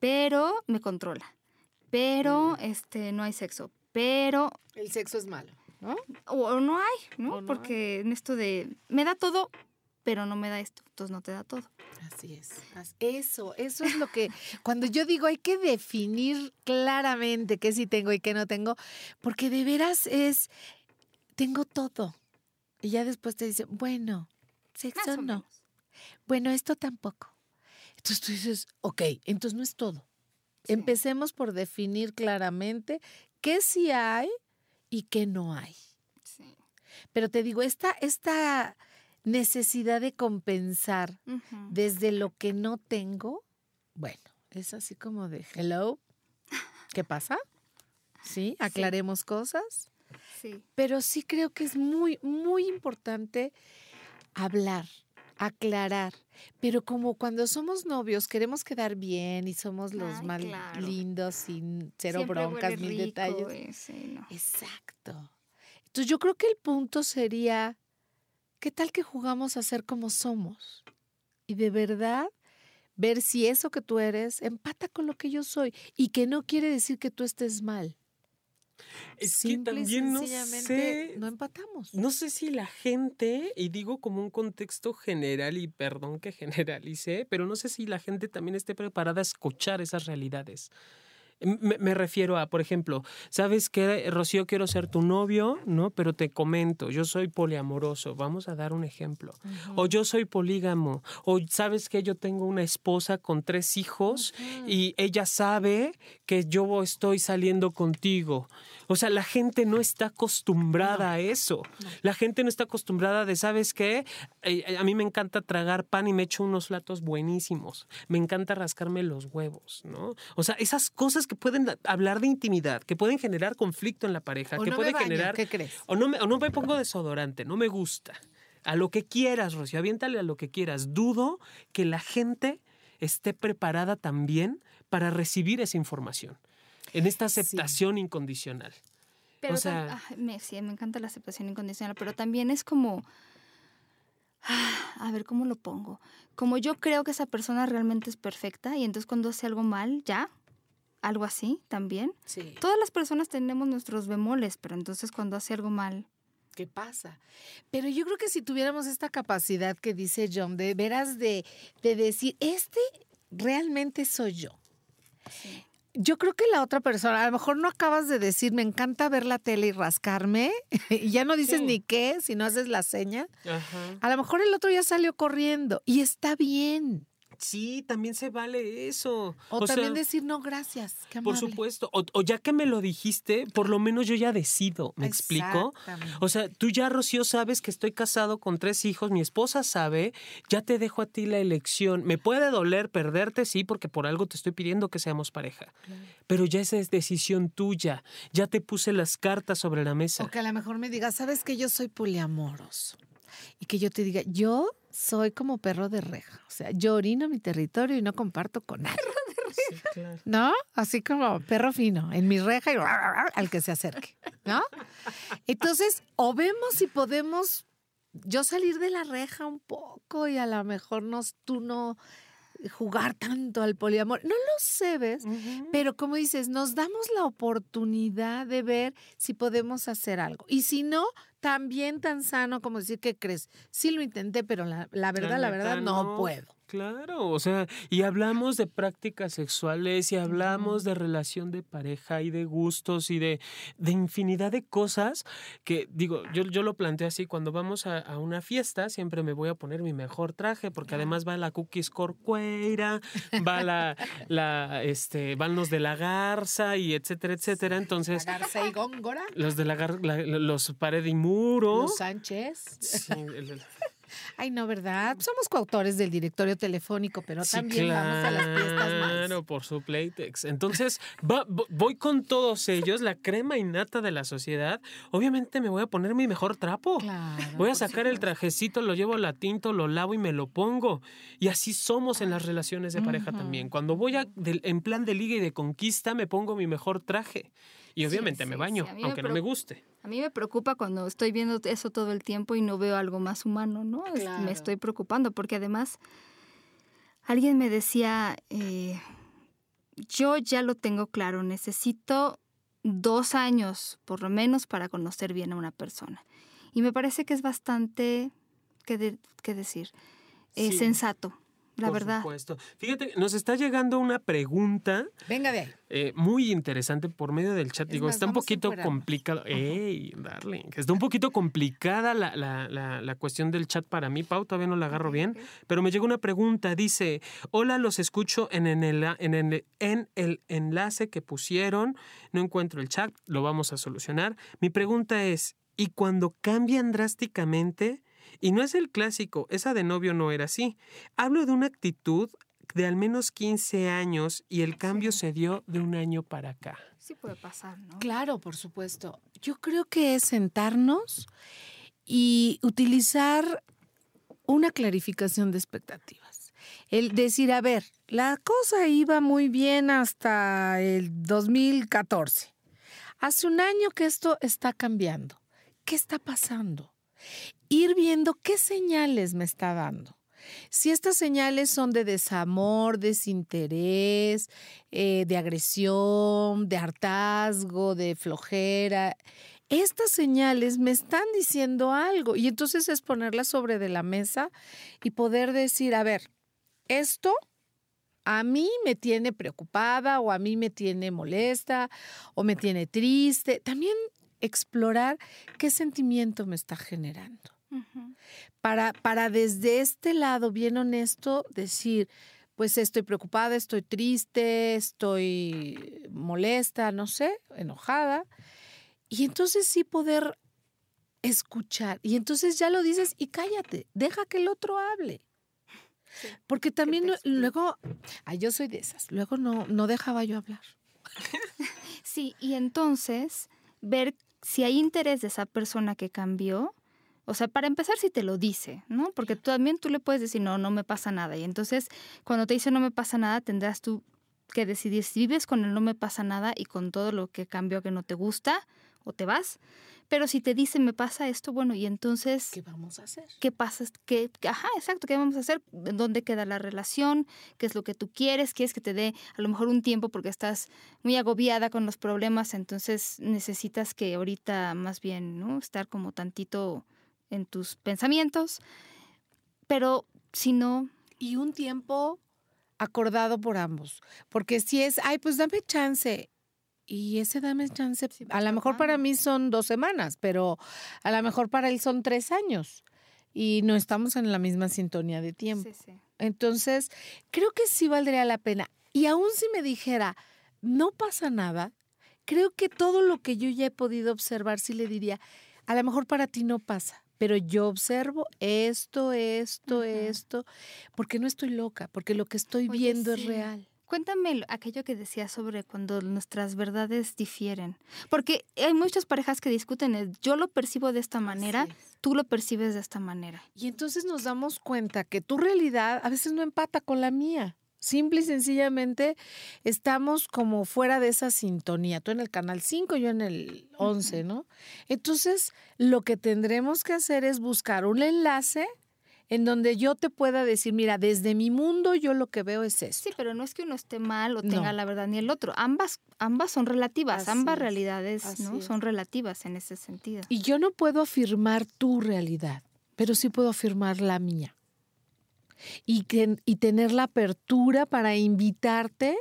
Pero me controla. Pero este no hay sexo. Pero El sexo es malo, ¿no? o, o no hay, ¿no? O no Porque en esto de me da todo, pero no me da esto, entonces no te da todo. Así es. Eso, eso es lo que, cuando yo digo hay que definir claramente qué sí tengo y qué no tengo, porque de veras es, tengo todo. Y ya después te dicen, bueno, sexo no. menos. Bueno, esto tampoco. Entonces tú dices, ok, entonces no es todo. Sí. Empecemos por definir claramente qué sí hay y qué no hay. Sí. Pero te digo, esta, esta necesidad de compensar desde lo que no tengo, bueno, es así como de hello, ¿qué pasa? Sí, aclaremos cosas, Sí. pero sí creo que es muy, muy importante hablar, aclarar, pero como cuando somos novios queremos quedar bien y somos los Ay, más claro. lindos sin cero Siempre broncas, mil rico, detalles. no. Exacto. Entonces yo creo que el punto sería, ¿qué tal que jugamos a ser como somos? Y de verdad ver si eso que tú eres empata con lo que yo soy y que no quiere decir que tú estés mal. Es que Simple y también no sé, no empatamos. No sé si la gente, y digo como un contexto general, y perdón que generalicé, pero no sé si la gente también esté preparada a escuchar esas realidades. Me, me refiero a, por ejemplo, ¿sabes qué, Rocío? Quiero ser tu novio, ¿no? Pero te comento, yo soy poliamoroso, vamos a dar un ejemplo. O yo soy polígamo, o sabes que yo tengo una esposa con tres hijos y ella sabe que yo estoy saliendo contigo. O sea, la gente no está acostumbrada a eso. La gente no está acostumbrada de, ¿sabes qué? Eh, a mí me encanta tragar pan y me echo unos platos buenísimos. Me encanta rascarme los huevos, ¿no? O sea, esas cosas que pueden hablar de intimidad, que pueden generar conflicto en la pareja, O que no pueden generar... ¿qué crees? O no, me, o no me pongo desodorante, no me gusta. A lo que quieras, Rocío, aviéntale a lo que quieras. Dudo que la gente esté preparada también para recibir esa información, en esta aceptación incondicional. Pero O tam- sea- ah, me, sí, me encanta la aceptación incondicional, pero también es como, ah, a ver, ¿cómo lo pongo? Como yo creo que esa persona realmente es perfecta y entonces cuando hace algo mal, ya, algo así también. Sí. Todas las personas tenemos nuestros bemoles, pero entonces cuando hace algo mal, ¿qué pasa? Pero yo creo que si tuviéramos esta capacidad que dice John, de veras de, de decir, este realmente soy yo. Yo creo que la otra persona, a lo mejor no acabas de decir, me encanta ver la tele y rascarme, y ya no dices Sí. ni qué, si no haces la seña. Ajá. A lo mejor el otro ya salió corriendo y está bien. Sí, también se vale eso. O, O también sea, decir, no, gracias. Qué Por amable". supuesto. O, o ya que me lo dijiste, por lo menos yo ya decido. ¿Me explico? O sea, tú ya, Rocío, sabes que estoy casado con tres hijos, mi esposa sabe, ya te dejo a ti la elección. Me puede doler perderte, sí, porque por algo te estoy pidiendo que seamos pareja. Pero ya esa es decisión tuya. Ya te puse las cartas sobre la mesa. O que a lo mejor me digas, sabes que yo soy poliamoroso. Y que yo te diga, yo soy como perro de reja. O sea, yo orino mi territorio y no comparto con nadie. Sí, claro. ¿No? Así como perro fino, en mi reja y al que se acerque. ¿No? Entonces, o vemos si podemos yo salir de la reja un poco y a lo mejor nos, tú no jugar tanto al poliamor. No lo sé, ¿ves? Pero como dices, nos damos la oportunidad de ver si podemos hacer algo. Y si no, también tan sano como decir, ¿qué crees? Sí lo intenté, pero la, la verdad, la, verdad, no, puedo. Claro, o sea, y hablamos de prácticas sexuales y hablamos de relación de pareja y de gustos y de, de infinidad de cosas que, digo, yo, yo lo planteo así, cuando vamos a, a una fiesta siempre me voy a poner mi mejor traje porque además va la cookies corcueira, va la, la, este, van los de la garza y etcétera, etcétera. Entonces, Garza y Góngora, los de la, gar- la- los pared y muro. los Sánchez. Sí, el- el- Ay, no, ¿verdad? Somos coautores del directorio telefónico, pero Sí, también vamos a las fiestas más. Claro, por su Playtex. Entonces, va- vo- voy con todos ellos, la crema innata de la sociedad. Obviamente me voy a poner mi mejor trapo. Claro, Voy a sacar el trajecito, lo llevo a la tinto, lo lavo y me lo pongo. Y así somos en las relaciones de pareja también. Cuando voy a, del- en plan de liga y de conquista, me pongo mi mejor traje. Y Sí, obviamente me sí, baño, sí, a mí me aunque no me preocupa. guste. A mí me preocupa cuando estoy viendo eso todo el tiempo y no veo algo más humano, ¿no? Claro. Me estoy preocupando porque además alguien me decía, eh, yo ya lo tengo claro, necesito dos años por lo menos para conocer bien a una persona. Y me parece que es bastante, ¿qué, de- qué decir? Eh, Sí. sensato, la Por verdad. supuesto. Fíjate, nos está llegando una pregunta Venga de ahí. eh, muy interesante por medio del chat. Es Digo, más, está un poquito complicado. ¡Ey, darling! Está un poquito complicada la, la- la- la cuestión del chat para mí, Pau. Todavía no la agarro bien. Pero me llegó una pregunta. Dice: Hola, los escucho en, en el, en, el, en el enlace que pusieron. No encuentro el chat. Lo vamos a solucionar. Mi pregunta es: ¿y cuando cambian drásticamente? Y no es el clásico, esa de novio no era así. Hablo de una actitud de al menos 15 años y el cambio se dio de un año para acá. Sí puede pasar, ¿no? Claro, por supuesto. Yo creo que es sentarnos y utilizar una clarificación de expectativas. El decir, a ver, la cosa iba muy bien hasta el 2014. Hace un año que esto está cambiando. ¿Qué está pasando? Ir viendo qué señales me está dando. Si estas señales son de desamor, desinterés, eh, de agresión, de hartazgo, de flojera, estas señales me están diciendo algo y entonces es ponerlas sobre de la mesa y poder decir, a ver, esto a mí me tiene preocupada o a mí me tiene molesta o me tiene triste. También explorar qué sentimiento me está generando para, para desde este lado, bien honesto, decir, pues estoy preocupada, estoy triste, estoy molesta, no sé, enojada. Y entonces sí poder escuchar. Y entonces ya lo dices y cállate, deja que el otro hable. Porque también luego, ay, yo soy de esas, luego no, no dejaba yo hablar. Sí, y entonces ver si hay interés de esa persona que cambió. O sea, para empezar, si te lo dice, ¿no? Porque tú también tú le puedes decir, no, no me pasa nada. Y entonces, cuando te dice no me pasa nada, tendrás tú que decidir si vives con el no me pasa nada y con todo lo que cambió que no te gusta o te vas. Pero si te dice, me pasa esto, bueno, y entonces... ¿Qué vamos a hacer? ¿Qué pasa? ¿Qué, ajá, exacto, ¿qué vamos a hacer? ¿Dónde queda la relación? ¿Qué es lo que tú quieres? ¿Quieres que te dé a lo mejor un tiempo porque estás muy agobiada con los problemas? Entonces necesitas que ahorita más bien, ¿no? Estar como tantito en tus pensamientos. Pero si no... Y un tiempo acordado por ambos. Porque si es, ay, pues dame chance. Y ese dame chance, a lo mejor para mí son dos semanas, pero a lo mejor para él son tres años. Y no estamos en la misma sintonía de tiempo. Entonces, creo que sí valdría la pena. Y aún si me dijera, no pasa nada, creo que todo lo que yo ya he podido observar, sí le diría, a lo mejor para ti no pasa, pero yo observo esto, esto, esto, porque no estoy loca, porque lo que estoy viendo es real. Cuéntame aquello que decías sobre cuando nuestras verdades difieren. Porque hay muchas parejas que discuten, yo lo percibo de esta manera, tú lo percibes de esta manera. Y entonces nos damos cuenta que tu realidad a veces no empata con la mía. Simple y sencillamente estamos como fuera de esa sintonía. Tú en el canal 5, yo en el 11, ¿no? Entonces, lo que tendremos que hacer es buscar un enlace en donde yo te pueda decir, mira, desde mi mundo yo lo que veo es eso. Sí, pero no es que uno esté mal o tenga la verdad ni el otro. Ambas, ambas son relativas, ambas realidades ¿no? son relativas en ese sentido. Y yo no puedo afirmar tu realidad, pero sí puedo afirmar la mía y, y tener la apertura para invitarte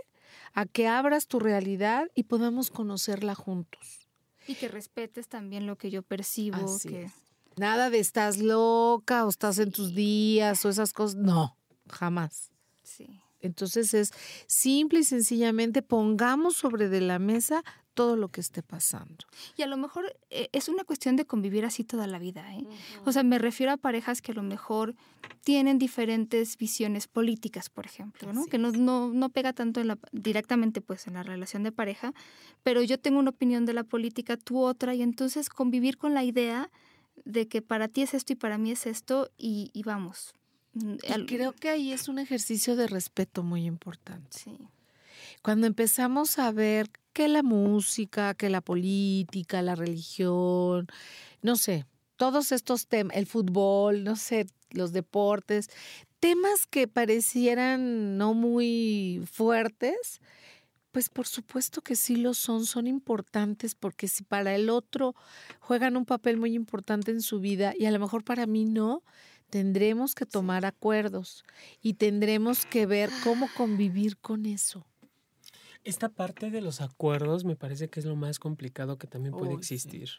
a que abras tu realidad y podamos conocerla juntos. Y que respetes también lo que yo percibo. que... Nada de estás loca o estás en tus días o esas cosas. No, jamás. Sí. Entonces es simple y sencillamente pongamos sobre de la mesa todo lo que esté pasando. Y a lo mejor eh, es una cuestión de convivir así toda la vida. ¿eh? O sea, me refiero a parejas que a lo mejor tienen diferentes visiones políticas, por ejemplo, ¿no? que no, no, no, pega tanto en la, directamente pues en la relación de pareja, pero yo tengo una opinión de la política, tú otra, y entonces convivir con la idea de que para ti es esto y para mí es esto y, y vamos. Mm, creo que ahí es un ejercicio de respeto muy importante. Sí. Cuando empezamos a ver que la música, que la política, la religión, no sé, todos estos temas, el fútbol, no sé, los deportes, temas que parecieran no muy fuertes, pues por supuesto que sí lo son, son importantes porque si para el otro juegan un papel muy importante en su vida y a lo mejor para mí no, tendremos que tomar acuerdos y tendremos que ver cómo convivir con eso. Esta parte de los acuerdos me parece que es lo más complicado que también puede existir.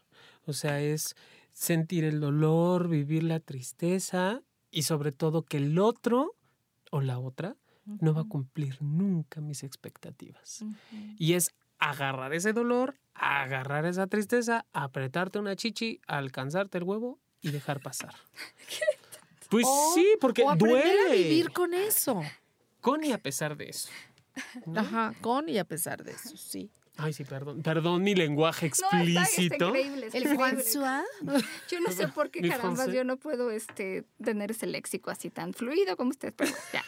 O sea, es sentir el dolor, vivir la tristeza y sobre todo que el otro o la otra no va a cumplir nunca mis expectativas. Y es agarrar ese dolor, agarrar esa tristeza, apretarte una chichi, alcanzarte el huevo y dejar pasar. Pues sí, porque duele. a vivir con eso. Con y a pesar de eso. Ajá, con y a pesar de eso, sí. Ay, sí, perdón. Perdón mi lenguaje explícito. el François. Yo no sé por qué carambas yo no puedo este, tener ese léxico así tan fluido como usted, pero ya.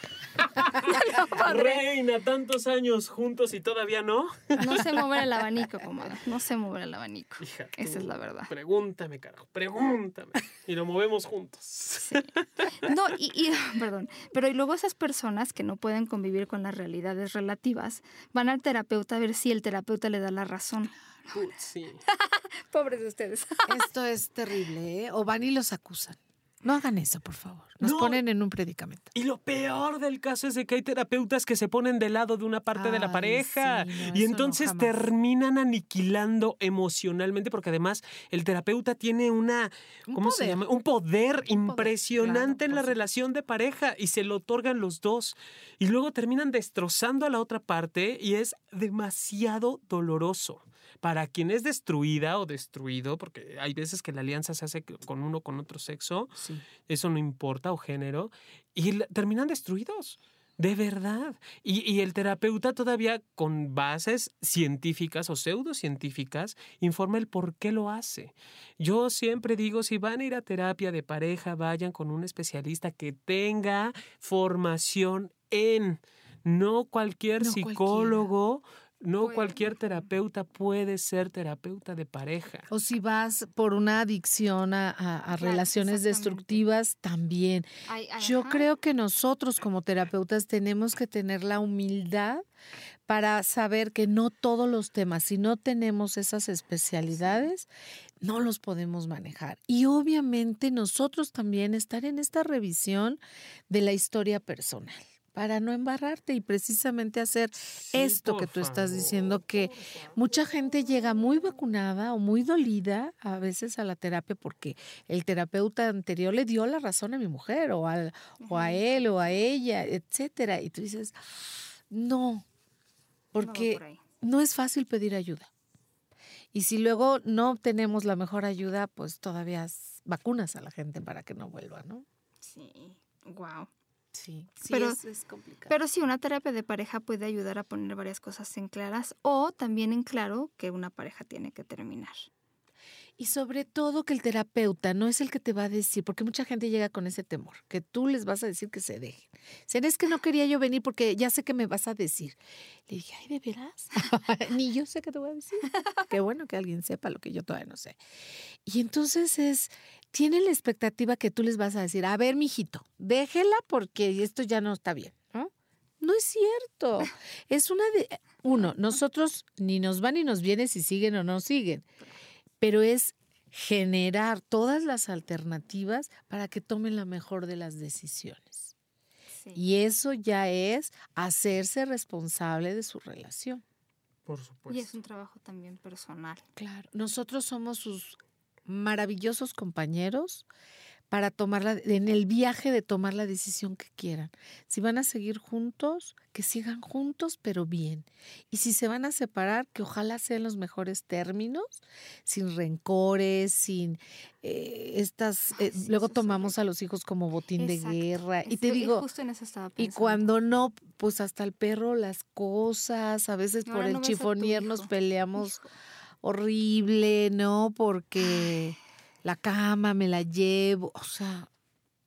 Reina, tantos años juntos y todavía no. No sé mover el abanico, comadre. No sé mover el abanico. Esa es la verdad. Pregúntame, carajo. Pregúntame. Y lo movemos juntos. No, y, y, perdón. Pero y luego esas personas que no pueden convivir con las realidades relativas van al terapeuta a ver si el terapeuta le da la razón. Sí. Pobres de ustedes. Esto es terrible, ¿eh? O van y los acusan. No hagan eso, por favor. Nos ponen en un predicamento. Y lo peor del caso es de que hay terapeutas que se ponen del lado de una parte de la pareja y entonces terminan aniquilando emocionalmente porque además el terapeuta tiene una, ¿cómo se llama? Un poder impresionante en la relación de pareja y se lo otorgan los dos y luego terminan destrozando a la otra parte y es demasiado doloroso para quien es destruida o destruido, porque hay veces que la alianza se hace con uno con otro sexo, eso no importa, o género, y terminan destruidos. De verdad. Y, y, el terapeuta todavía con bases científicas o pseudocientíficas informa el por qué lo hace. Yo siempre digo, si van a ir a terapia de pareja, vayan con un especialista que tenga formación en, no cualquier psicólogo No cualquier terapeuta puede ser terapeuta de pareja. O si vas por una adicción a, relaciones destructivas, también. Yo creo que nosotros como terapeutas tenemos que tener la humildad para saber que no todos los temas, si no tenemos esas especialidades, no los podemos manejar. Y obviamente nosotros también estar en esta revisión de la historia personal para no embarrarte y precisamente hacer esto que tú estás diciendo, que mucha gente llega muy vacunada o muy dolida a veces a la terapia porque el terapeuta anterior le dio la razón a mi mujer o, al, o a él o a ella, etcétera. Y tú dices, no, porque no es fácil pedir ayuda. Y si luego no obtenemos la mejor ayuda, pues todavía vacunas a la gente para que no vuelva, ¿no? Sí, wow. Sí, sí pero, es, complicado. Pero sí, una terapia de pareja puede ayudar a poner varias cosas en claras o también en claro que una pareja tiene que terminar. Y sobre todo que el terapeuta no es el que te va a decir, porque mucha gente llega con ese temor, que tú les vas a decir que se dejen. Es que no quería yo venir porque ya sé que me vas a decir. Le dije, ay, ¿de veras? Ni yo sé qué te voy a decir. Qué bueno que alguien sepa lo que yo todavía no sé. Y entonces es, tienen la expectativa que tú les vas a decir, a ver, mijito, déjela porque esto ya no está bien. ¿no? No es cierto. Es una de. Uno, nosotros ni nos van ni nos viene si siguen o no siguen pero es generar todas las alternativas para que tomen la mejor de las decisiones. Y eso ya es hacerse responsable de su relación. Por supuesto. Y es un trabajo también personal. Claro, nosotros somos sus maravillosos compañeros para tomarla en el viaje de tomar la decisión que quieran. Si van a seguir juntos, que sigan juntos, pero bien. Y si se van a separar, que ojalá sean los mejores términos, sin rencores, sin eh, estas. Eh, luego tomamos a los hijos como botín de guerra. Y te digo. Y, cuando no, pues hasta el perro, las cosas, a veces por el chifonier nos peleamos horrible, ¿no? Porque la cama, me la llevo, o sea,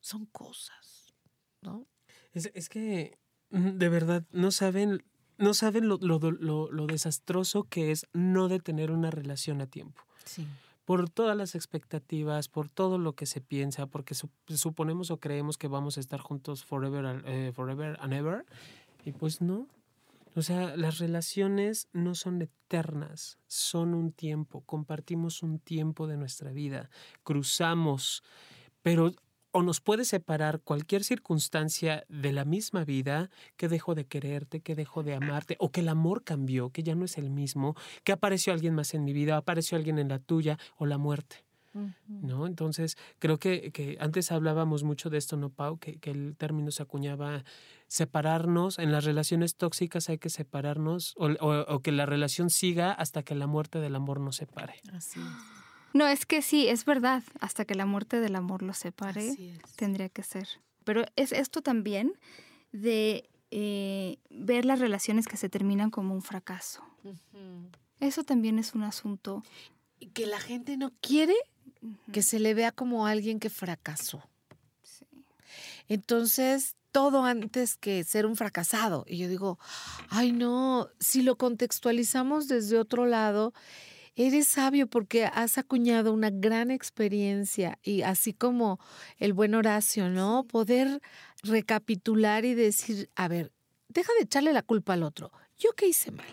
son cosas, ¿no? Es, que, mm, de verdad, no saben, no saben lo, lo, desastroso que es no detener una relación a tiempo. Sí. Por todas las expectativas, por todo lo que se piensa, porque suponemos o creemos que vamos a estar juntos forever, eh, forever and ever, y pues no, o sea, las relaciones no son eternas, son un tiempo, compartimos un tiempo de nuestra vida, cruzamos, pero o nos puede separar cualquier circunstancia de la misma vida, que dejo de quererte, que dejo de amarte, o que el amor cambió, que ya no es el mismo, que apareció alguien más en mi vida, apareció alguien en la tuya, o la muerte. ¿No? Entonces, creo que, que, antes hablábamos mucho de esto, ¿no, Pau? Que, que, el término se acuñaba separarnos, en las relaciones tóxicas hay que separarnos, o, o, que la relación siga hasta que la muerte del amor nos separe. Así es. No, es que sí, es verdad, hasta que la muerte del amor lo separe, tendría que ser. Pero es esto también de eh, ver las relaciones que se terminan como un fracaso. Eso también es un asunto. Que la gente no quiere que se le vea como alguien que fracasó. Entonces, todo antes que ser un fracasado. Y yo digo, ay no, si lo contextualizamos desde otro lado, eres sabio porque has acuñado una gran experiencia y así como el buen Horacio, ¿no? Poder recapitular y decir, a ver, deja de echarle la culpa al otro. ¿Yo qué hice mal?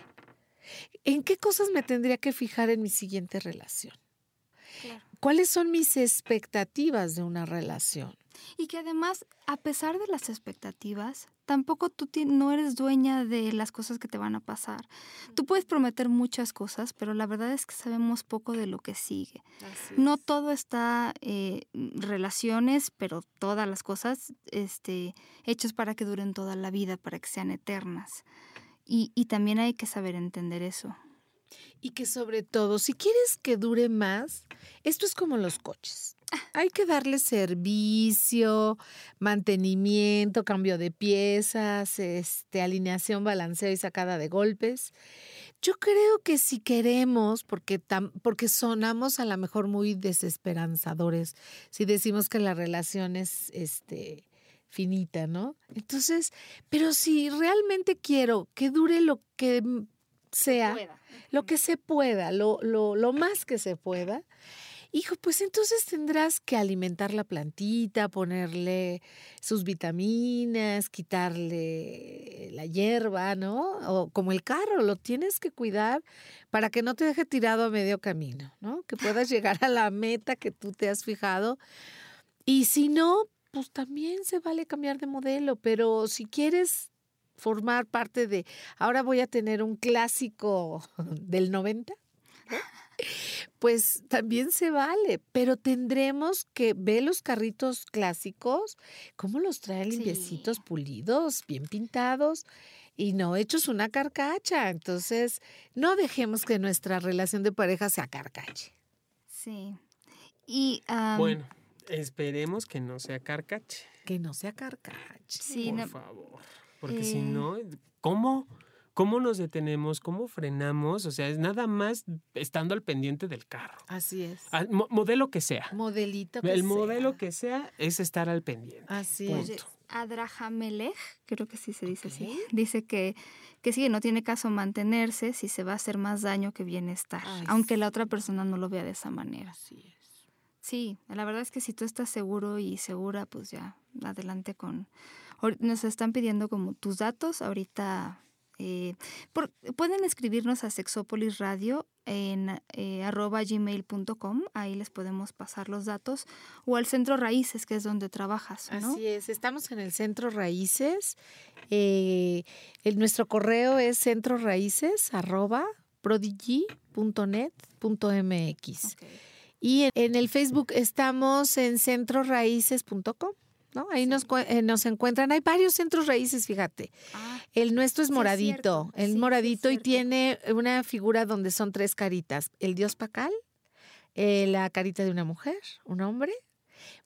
¿En qué cosas me tendría que fijar en mi siguiente relación? ¿Cuáles son mis expectativas de una relación? Y que además, a pesar de las expectativas, tampoco tú no eres dueña de las cosas que te van a pasar. Tú puedes prometer muchas cosas, pero la verdad es que sabemos poco de lo que sigue. No todo está eh, relaciones, pero todas las cosas este, hechas para que duren toda la vida, para que sean eternas. Y, y también hay que saber entender eso. Y que sobre todo, si quieres que dure más, esto es como los coches. Hay que darle servicio, mantenimiento, cambio de piezas, este, alineación, balanceo y sacada de golpes. Yo creo que si queremos, porque, porque sonamos a lo mejor muy desesperanzadores, si decimos que la relación es este, finita, ¿no? Entonces, pero si realmente quiero que dure lo que sea, lo que se pueda, lo, lo, lo más que se pueda. Hijo, pues entonces tendrás que alimentar la plantita, ponerle sus vitaminas, quitarle la hierba, ¿no? O como el carro, lo tienes que cuidar para que no te deje tirado a medio camino, ¿no? Que puedas llegar a la meta que tú te has fijado. Y si no, pues también se vale cambiar de modelo, pero si quieres formar parte de, ahora voy a tener un clásico del 90, pues también se vale, pero tendremos que ver los carritos clásicos, cómo los traen limpiecitos, pulidos, bien pintados y no hechos una carcacha. Entonces, no dejemos que nuestra relación de pareja se acarcache. Sí. Y bueno, esperemos que no sea carcache. Que no sea carcache. Sí, por favor. Porque si eh. no, ¿cómo? ¿Cómo nos detenemos? ¿Cómo frenamos? O sea, es nada más estando al pendiente del carro. Así es. modelo que sea. Modelito que El modelo que sea es estar al pendiente. Así es. Adrahamelech, creo que sí se dice así, dice que, que sí, no tiene caso mantenerse si se va a hacer más daño que bienestar, aunque la otra persona no lo vea de esa manera. Así es. Sí, la verdad es que si tú estás seguro y segura, pues ya, adelante con... Nos están pidiendo como tus datos, ahorita eh, pueden escribirnos a Sexópolis Radio en eh, arroba gmail.com, ahí les podemos pasar los datos, o al Centro Raíces, que es donde trabajas. Así es, estamos en el Centro Raíces. Eh, nuestro correo es centro raíces arroba prodigy.net.mx. Y en, el Facebook estamos en centroraíces.com. ¿no? Ahí nos, eh, nos encuentran. Hay varios centros raíces, fíjate. Ah, el nuestro es moradito, el moradito y tiene una figura donde son tres caritas. El dios Pacal, eh, la carita de una mujer, un hombre,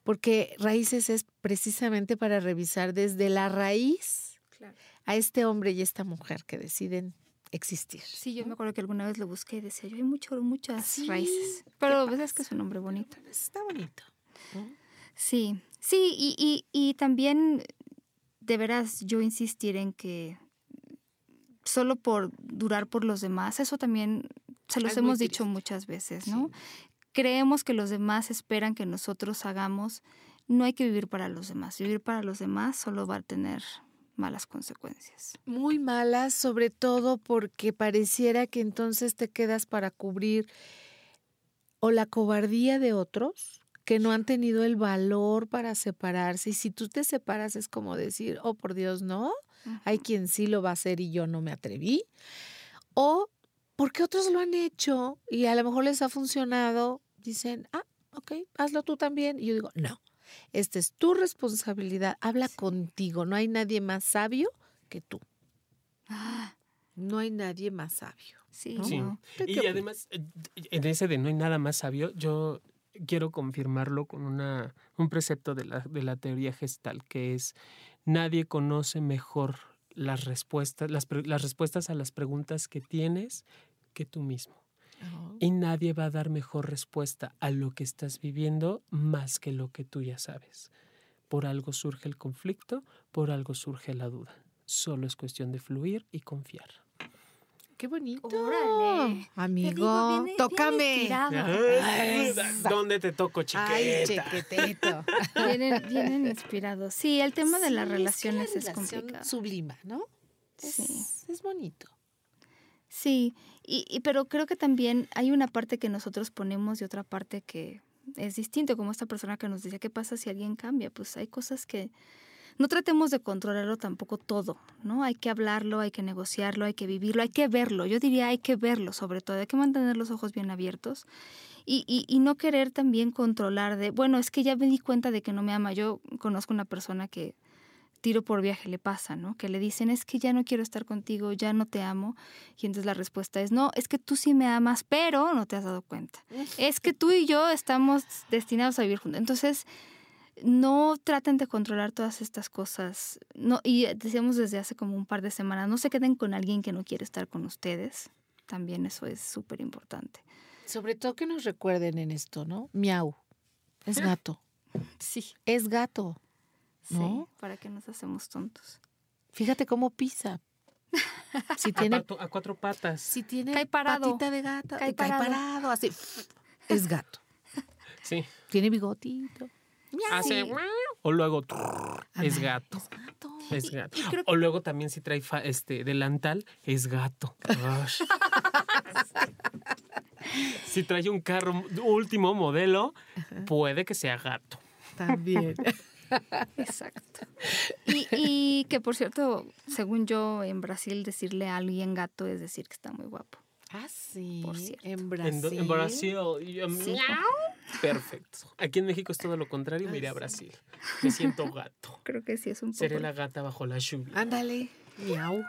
porque raíces es precisamente para revisar desde la raíz a este hombre y esta mujer que deciden existir. Sí, yo me acuerdo que alguna vez lo busqué y decía, yo hay mucho, muchas raíces. Pero ves que es un nombre bonito. Está bonito. Sí, Sí, y, y, también deberás yo insistir en que solo por durar por los demás, eso también se los hemos dicho muchas veces, ¿no? Creemos que los demás esperan que nosotros hagamos, no hay que vivir para los demás, vivir para los demás solo va a tener malas consecuencias. Muy malas, sobre todo porque pareciera que entonces te quedas para cubrir o la cobardía de otros que no han tenido el valor para separarse. Y si tú te separas es como decir, oh, por Dios, no, hay quien sí lo va a hacer y yo no me atreví. O porque otros lo han hecho y a lo mejor les ha funcionado, dicen, ah, ok, hazlo tú también. Y yo digo, no, esta es tu responsabilidad, habla contigo, no hay nadie más sabio que tú. Ah. No hay nadie más sabio. Sí, Y además, en ese de no hay nada más sabio, yo quiero confirmarlo con una, un precepto de la, de la teoría gestal, que es nadie conoce mejor las respuestas, las, las respuestas a las preguntas que tienes que tú mismo. Oh. Y nadie va a dar mejor respuesta a lo que estás viviendo más que lo que tú ya sabes. Por algo surge el conflicto, por algo surge la duda. Solo es cuestión de fluir y confiar. Qué bonito. Órale. Amigo, tócame. ¿Dónde te toco, chiqueta? Ay, chiquetito. vienen, inspirados. Sí, el tema de las relaciones es, complicado. Sublima, ¿no? sí. Es bonito. Sí, y, pero creo que también hay una parte que nosotros ponemos y otra parte que es distinto, como esta persona que nos dice, ¿qué pasa si alguien cambia? Pues hay cosas que no tratemos de controlarlo tampoco todo, ¿no? Hay que hablarlo, hay que negociarlo, hay que vivirlo, hay que verlo. Yo diría hay que verlo sobre todo, hay que mantener los ojos bien abiertos y, y, no querer también controlar de, bueno, es que ya me di cuenta de que no me ama. Yo conozco una persona que tiro por viaje le pasa, ¿no? Que le dicen, es que ya no quiero estar contigo, ya no te amo. Y entonces la respuesta es, no, es que tú sí me amas, pero no te has dado cuenta. Es que tú y yo estamos destinados a vivir juntos. Entonces, no traten de controlar todas estas cosas. No, y decíamos desde hace como un par de semanas, no se queden con alguien que no quiere estar con ustedes. También eso es súper importante. Sobre todo que nos recuerden en esto, ¿no? Miau. Es gato. Sí. Es gato. ¿no? Sí, para que nos hacemos tontos. Fíjate cómo pisa. Si A, tiene, pato- a cuatro patas. si tiene Cae parado. patita de gato, Cae cae, parado. parado. así, es gato. Sí. Tiene bigotito. Hace o luego es gato. Es gato. Es gato. creo O luego también si trae fa- este delantal, es gato. Si trae un carro último modelo, puede que sea gato. También. Exacto. Y, y que por cierto, según yo, en Brasil decirle a alguien gato es decir que está muy guapo. Ah, sí. Por cierto. En Brasil. en Brasil. yo, Sí. Perfecto. Aquí en México es todo lo contrario. Me iré a Brasil. Me siento gato. Creo que sí es un poco. Seré la gata bajo la lluvia. Ándale. Miau.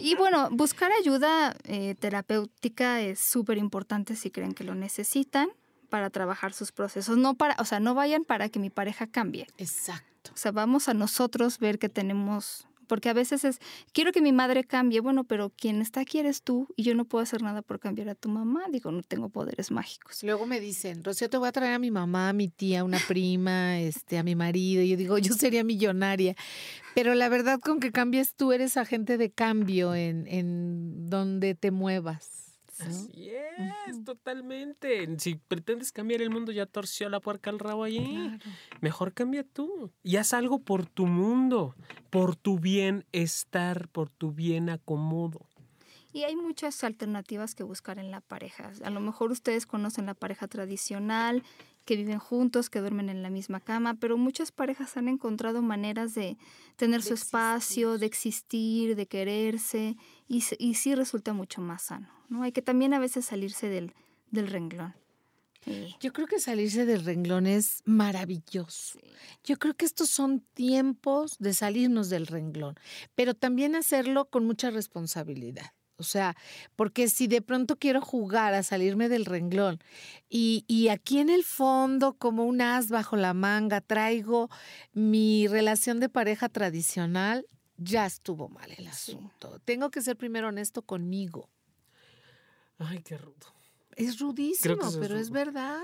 Y bueno, buscar ayuda eh, terapéutica es súper importante si creen que lo necesitan para trabajar sus procesos. No para, o sea, no vayan para que mi pareja cambie. Exacto. O sea, vamos a nosotros ver que tenemos, porque a veces es, quiero que mi madre cambie, bueno, pero quien está aquí eres tú y yo no puedo hacer nada por cambiar a tu mamá. Digo, no tengo poderes mágicos. Luego me dicen, Rocío, te voy a traer a mi mamá, a mi tía, a una prima, este, a mi marido. Y yo digo, yo sería millonaria. Pero la verdad, con que cambies tú, eres agente de cambio en, en donde te muevas. Así es, totalmente. Si pretendes cambiar el mundo, ya torció la puerca al rabo allí. Claro. Mejor cambia tú y haz algo por tu mundo, por tu bienestar, por tu bien acomodo. Y hay muchas alternativas que buscar en la pareja. A lo mejor ustedes conocen la pareja tradicional, que viven juntos, que duermen en la misma cama, pero muchas parejas han encontrado maneras de tener De su espacio, de existir, de quererse, y, sí resulta mucho más sano. ¿no? Hay que también a veces salirse del, del renglón. Y- Yo creo que salirse del renglón es maravilloso. Yo creo que estos son tiempos de salirnos del renglón, pero también hacerlo con mucha responsabilidad. O sea, porque si de pronto quiero jugar a salirme del renglón y, y aquí en el fondo, como un as bajo la manga, traigo mi relación de pareja tradicional, ya estuvo mal el Sí. asunto. Tengo que ser primero honesto conmigo. Ay, qué rudo. Es rudísimo, es pero es verdad.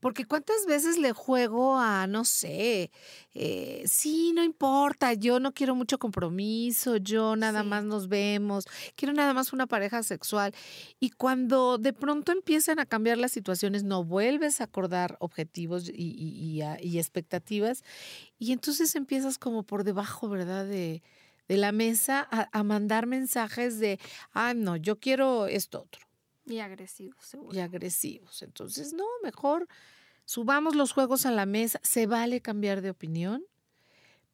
Porque cuántas veces le juego a, no sé, eh, sí, no importa, yo no quiero mucho compromiso, yo nada Sí. más nos vemos, quiero nada más una pareja sexual. Y cuando de pronto empiezan a cambiar las situaciones, no vuelves a acordar objetivos y, y- y expectativas. Y entonces empiezas como por debajo, ¿verdad? De, de la mesa a, a mandar mensajes de, ah, no, yo quiero esto otro Y agresivo, seguro. y agresivos. Entonces, no, mejor subamos los juegos a la mesa. Se vale cambiar de opinión,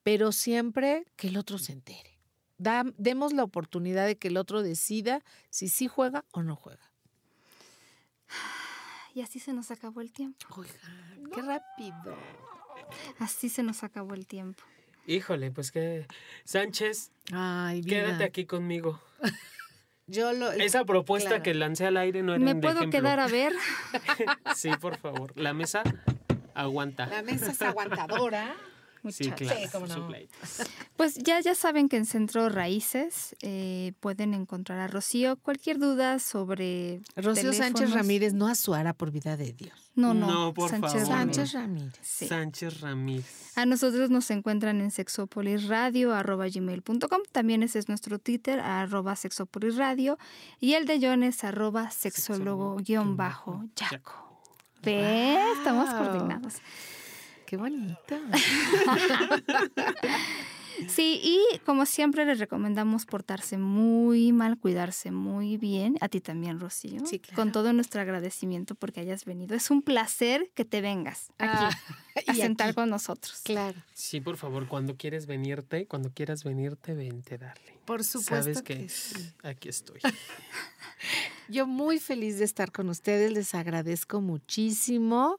pero siempre que el otro se entere. Da- demos la oportunidad de que el otro decida si sí juega o no juega. Y así se nos acabó el tiempo. Oigan, qué rápido. Así se nos acabó el tiempo. Híjole, pues que Sánchez, Ay, quédate aquí conmigo. Yo lo. Esa propuesta claro. que lancé al aire no era ¿Me puedo ejemplo. quedar a ver? Sí, por favor. La mesa aguanta. La mesa es aguantadora. Sí, Muchachos. claro. Sí, cómo no. Pues ya, ya saben que en Centro Raíces eh, pueden encontrar a Rocío. Cualquier duda sobre. Rocío Sánchez. Ramírez, no Azuara, por vida de Dios. No, no. No, por favor. Sánchez Ramírez. Sí. Sánchez Ramírez. A nosotros nos encuentran en sexopolisradio.com. También ese es nuestro Twitter, arroba sexopolisradio. Y el de John es arroba sexólogo-yaco. ¿Ves? Estamos Wow. coordinados. Qué bonito. Sí, y como siempre les recomendamos portarse muy mal, cuidarse muy bien. A ti también, Rocío. Sí, claro. Con todo nuestro agradecimiento porque hayas venido. Es un placer que te vengas aquí Ah, a sentar aquí. con nosotros. Claro. Sí, por favor, cuando quieres venirte, cuando quieras venirte, vente, darle. Por supuesto Sabes que, que sí. aquí estoy. Yo muy feliz de estar con ustedes, les agradezco muchísimo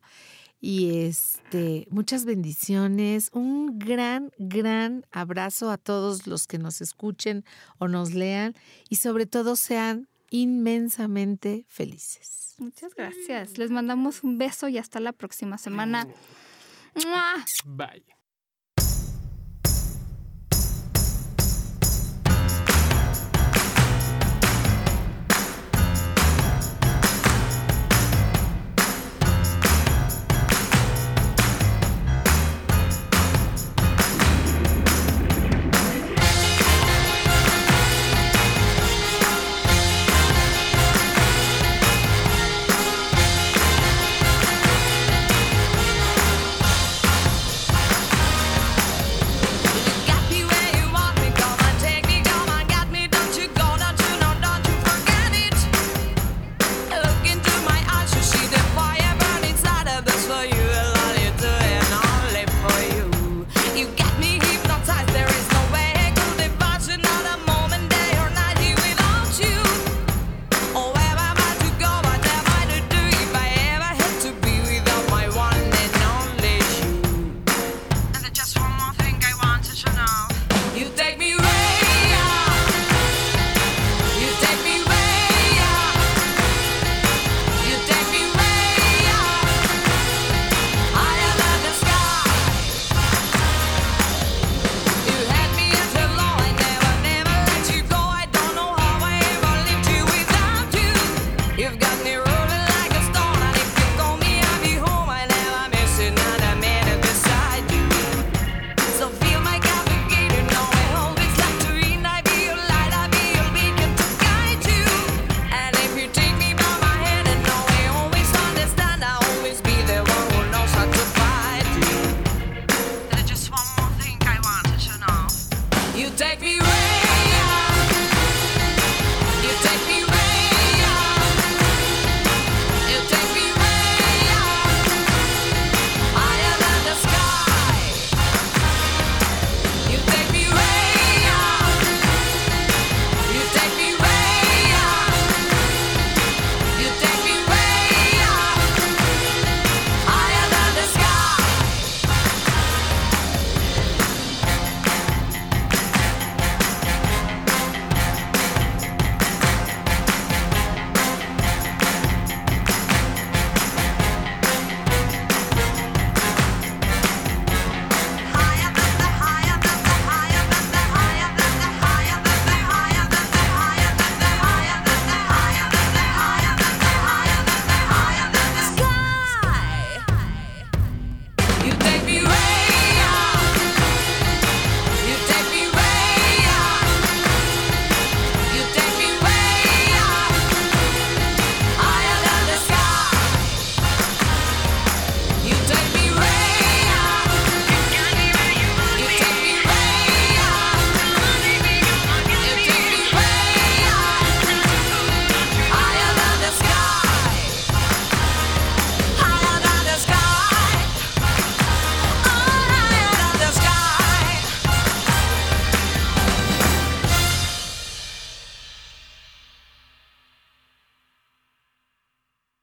y este muchas bendiciones, un gran gran abrazo a todos los que nos escuchen o nos lean y sobre todo sean inmensamente felices. Muchas gracias. Les mandamos un beso y hasta la próxima semana. ¡Mua! Bye.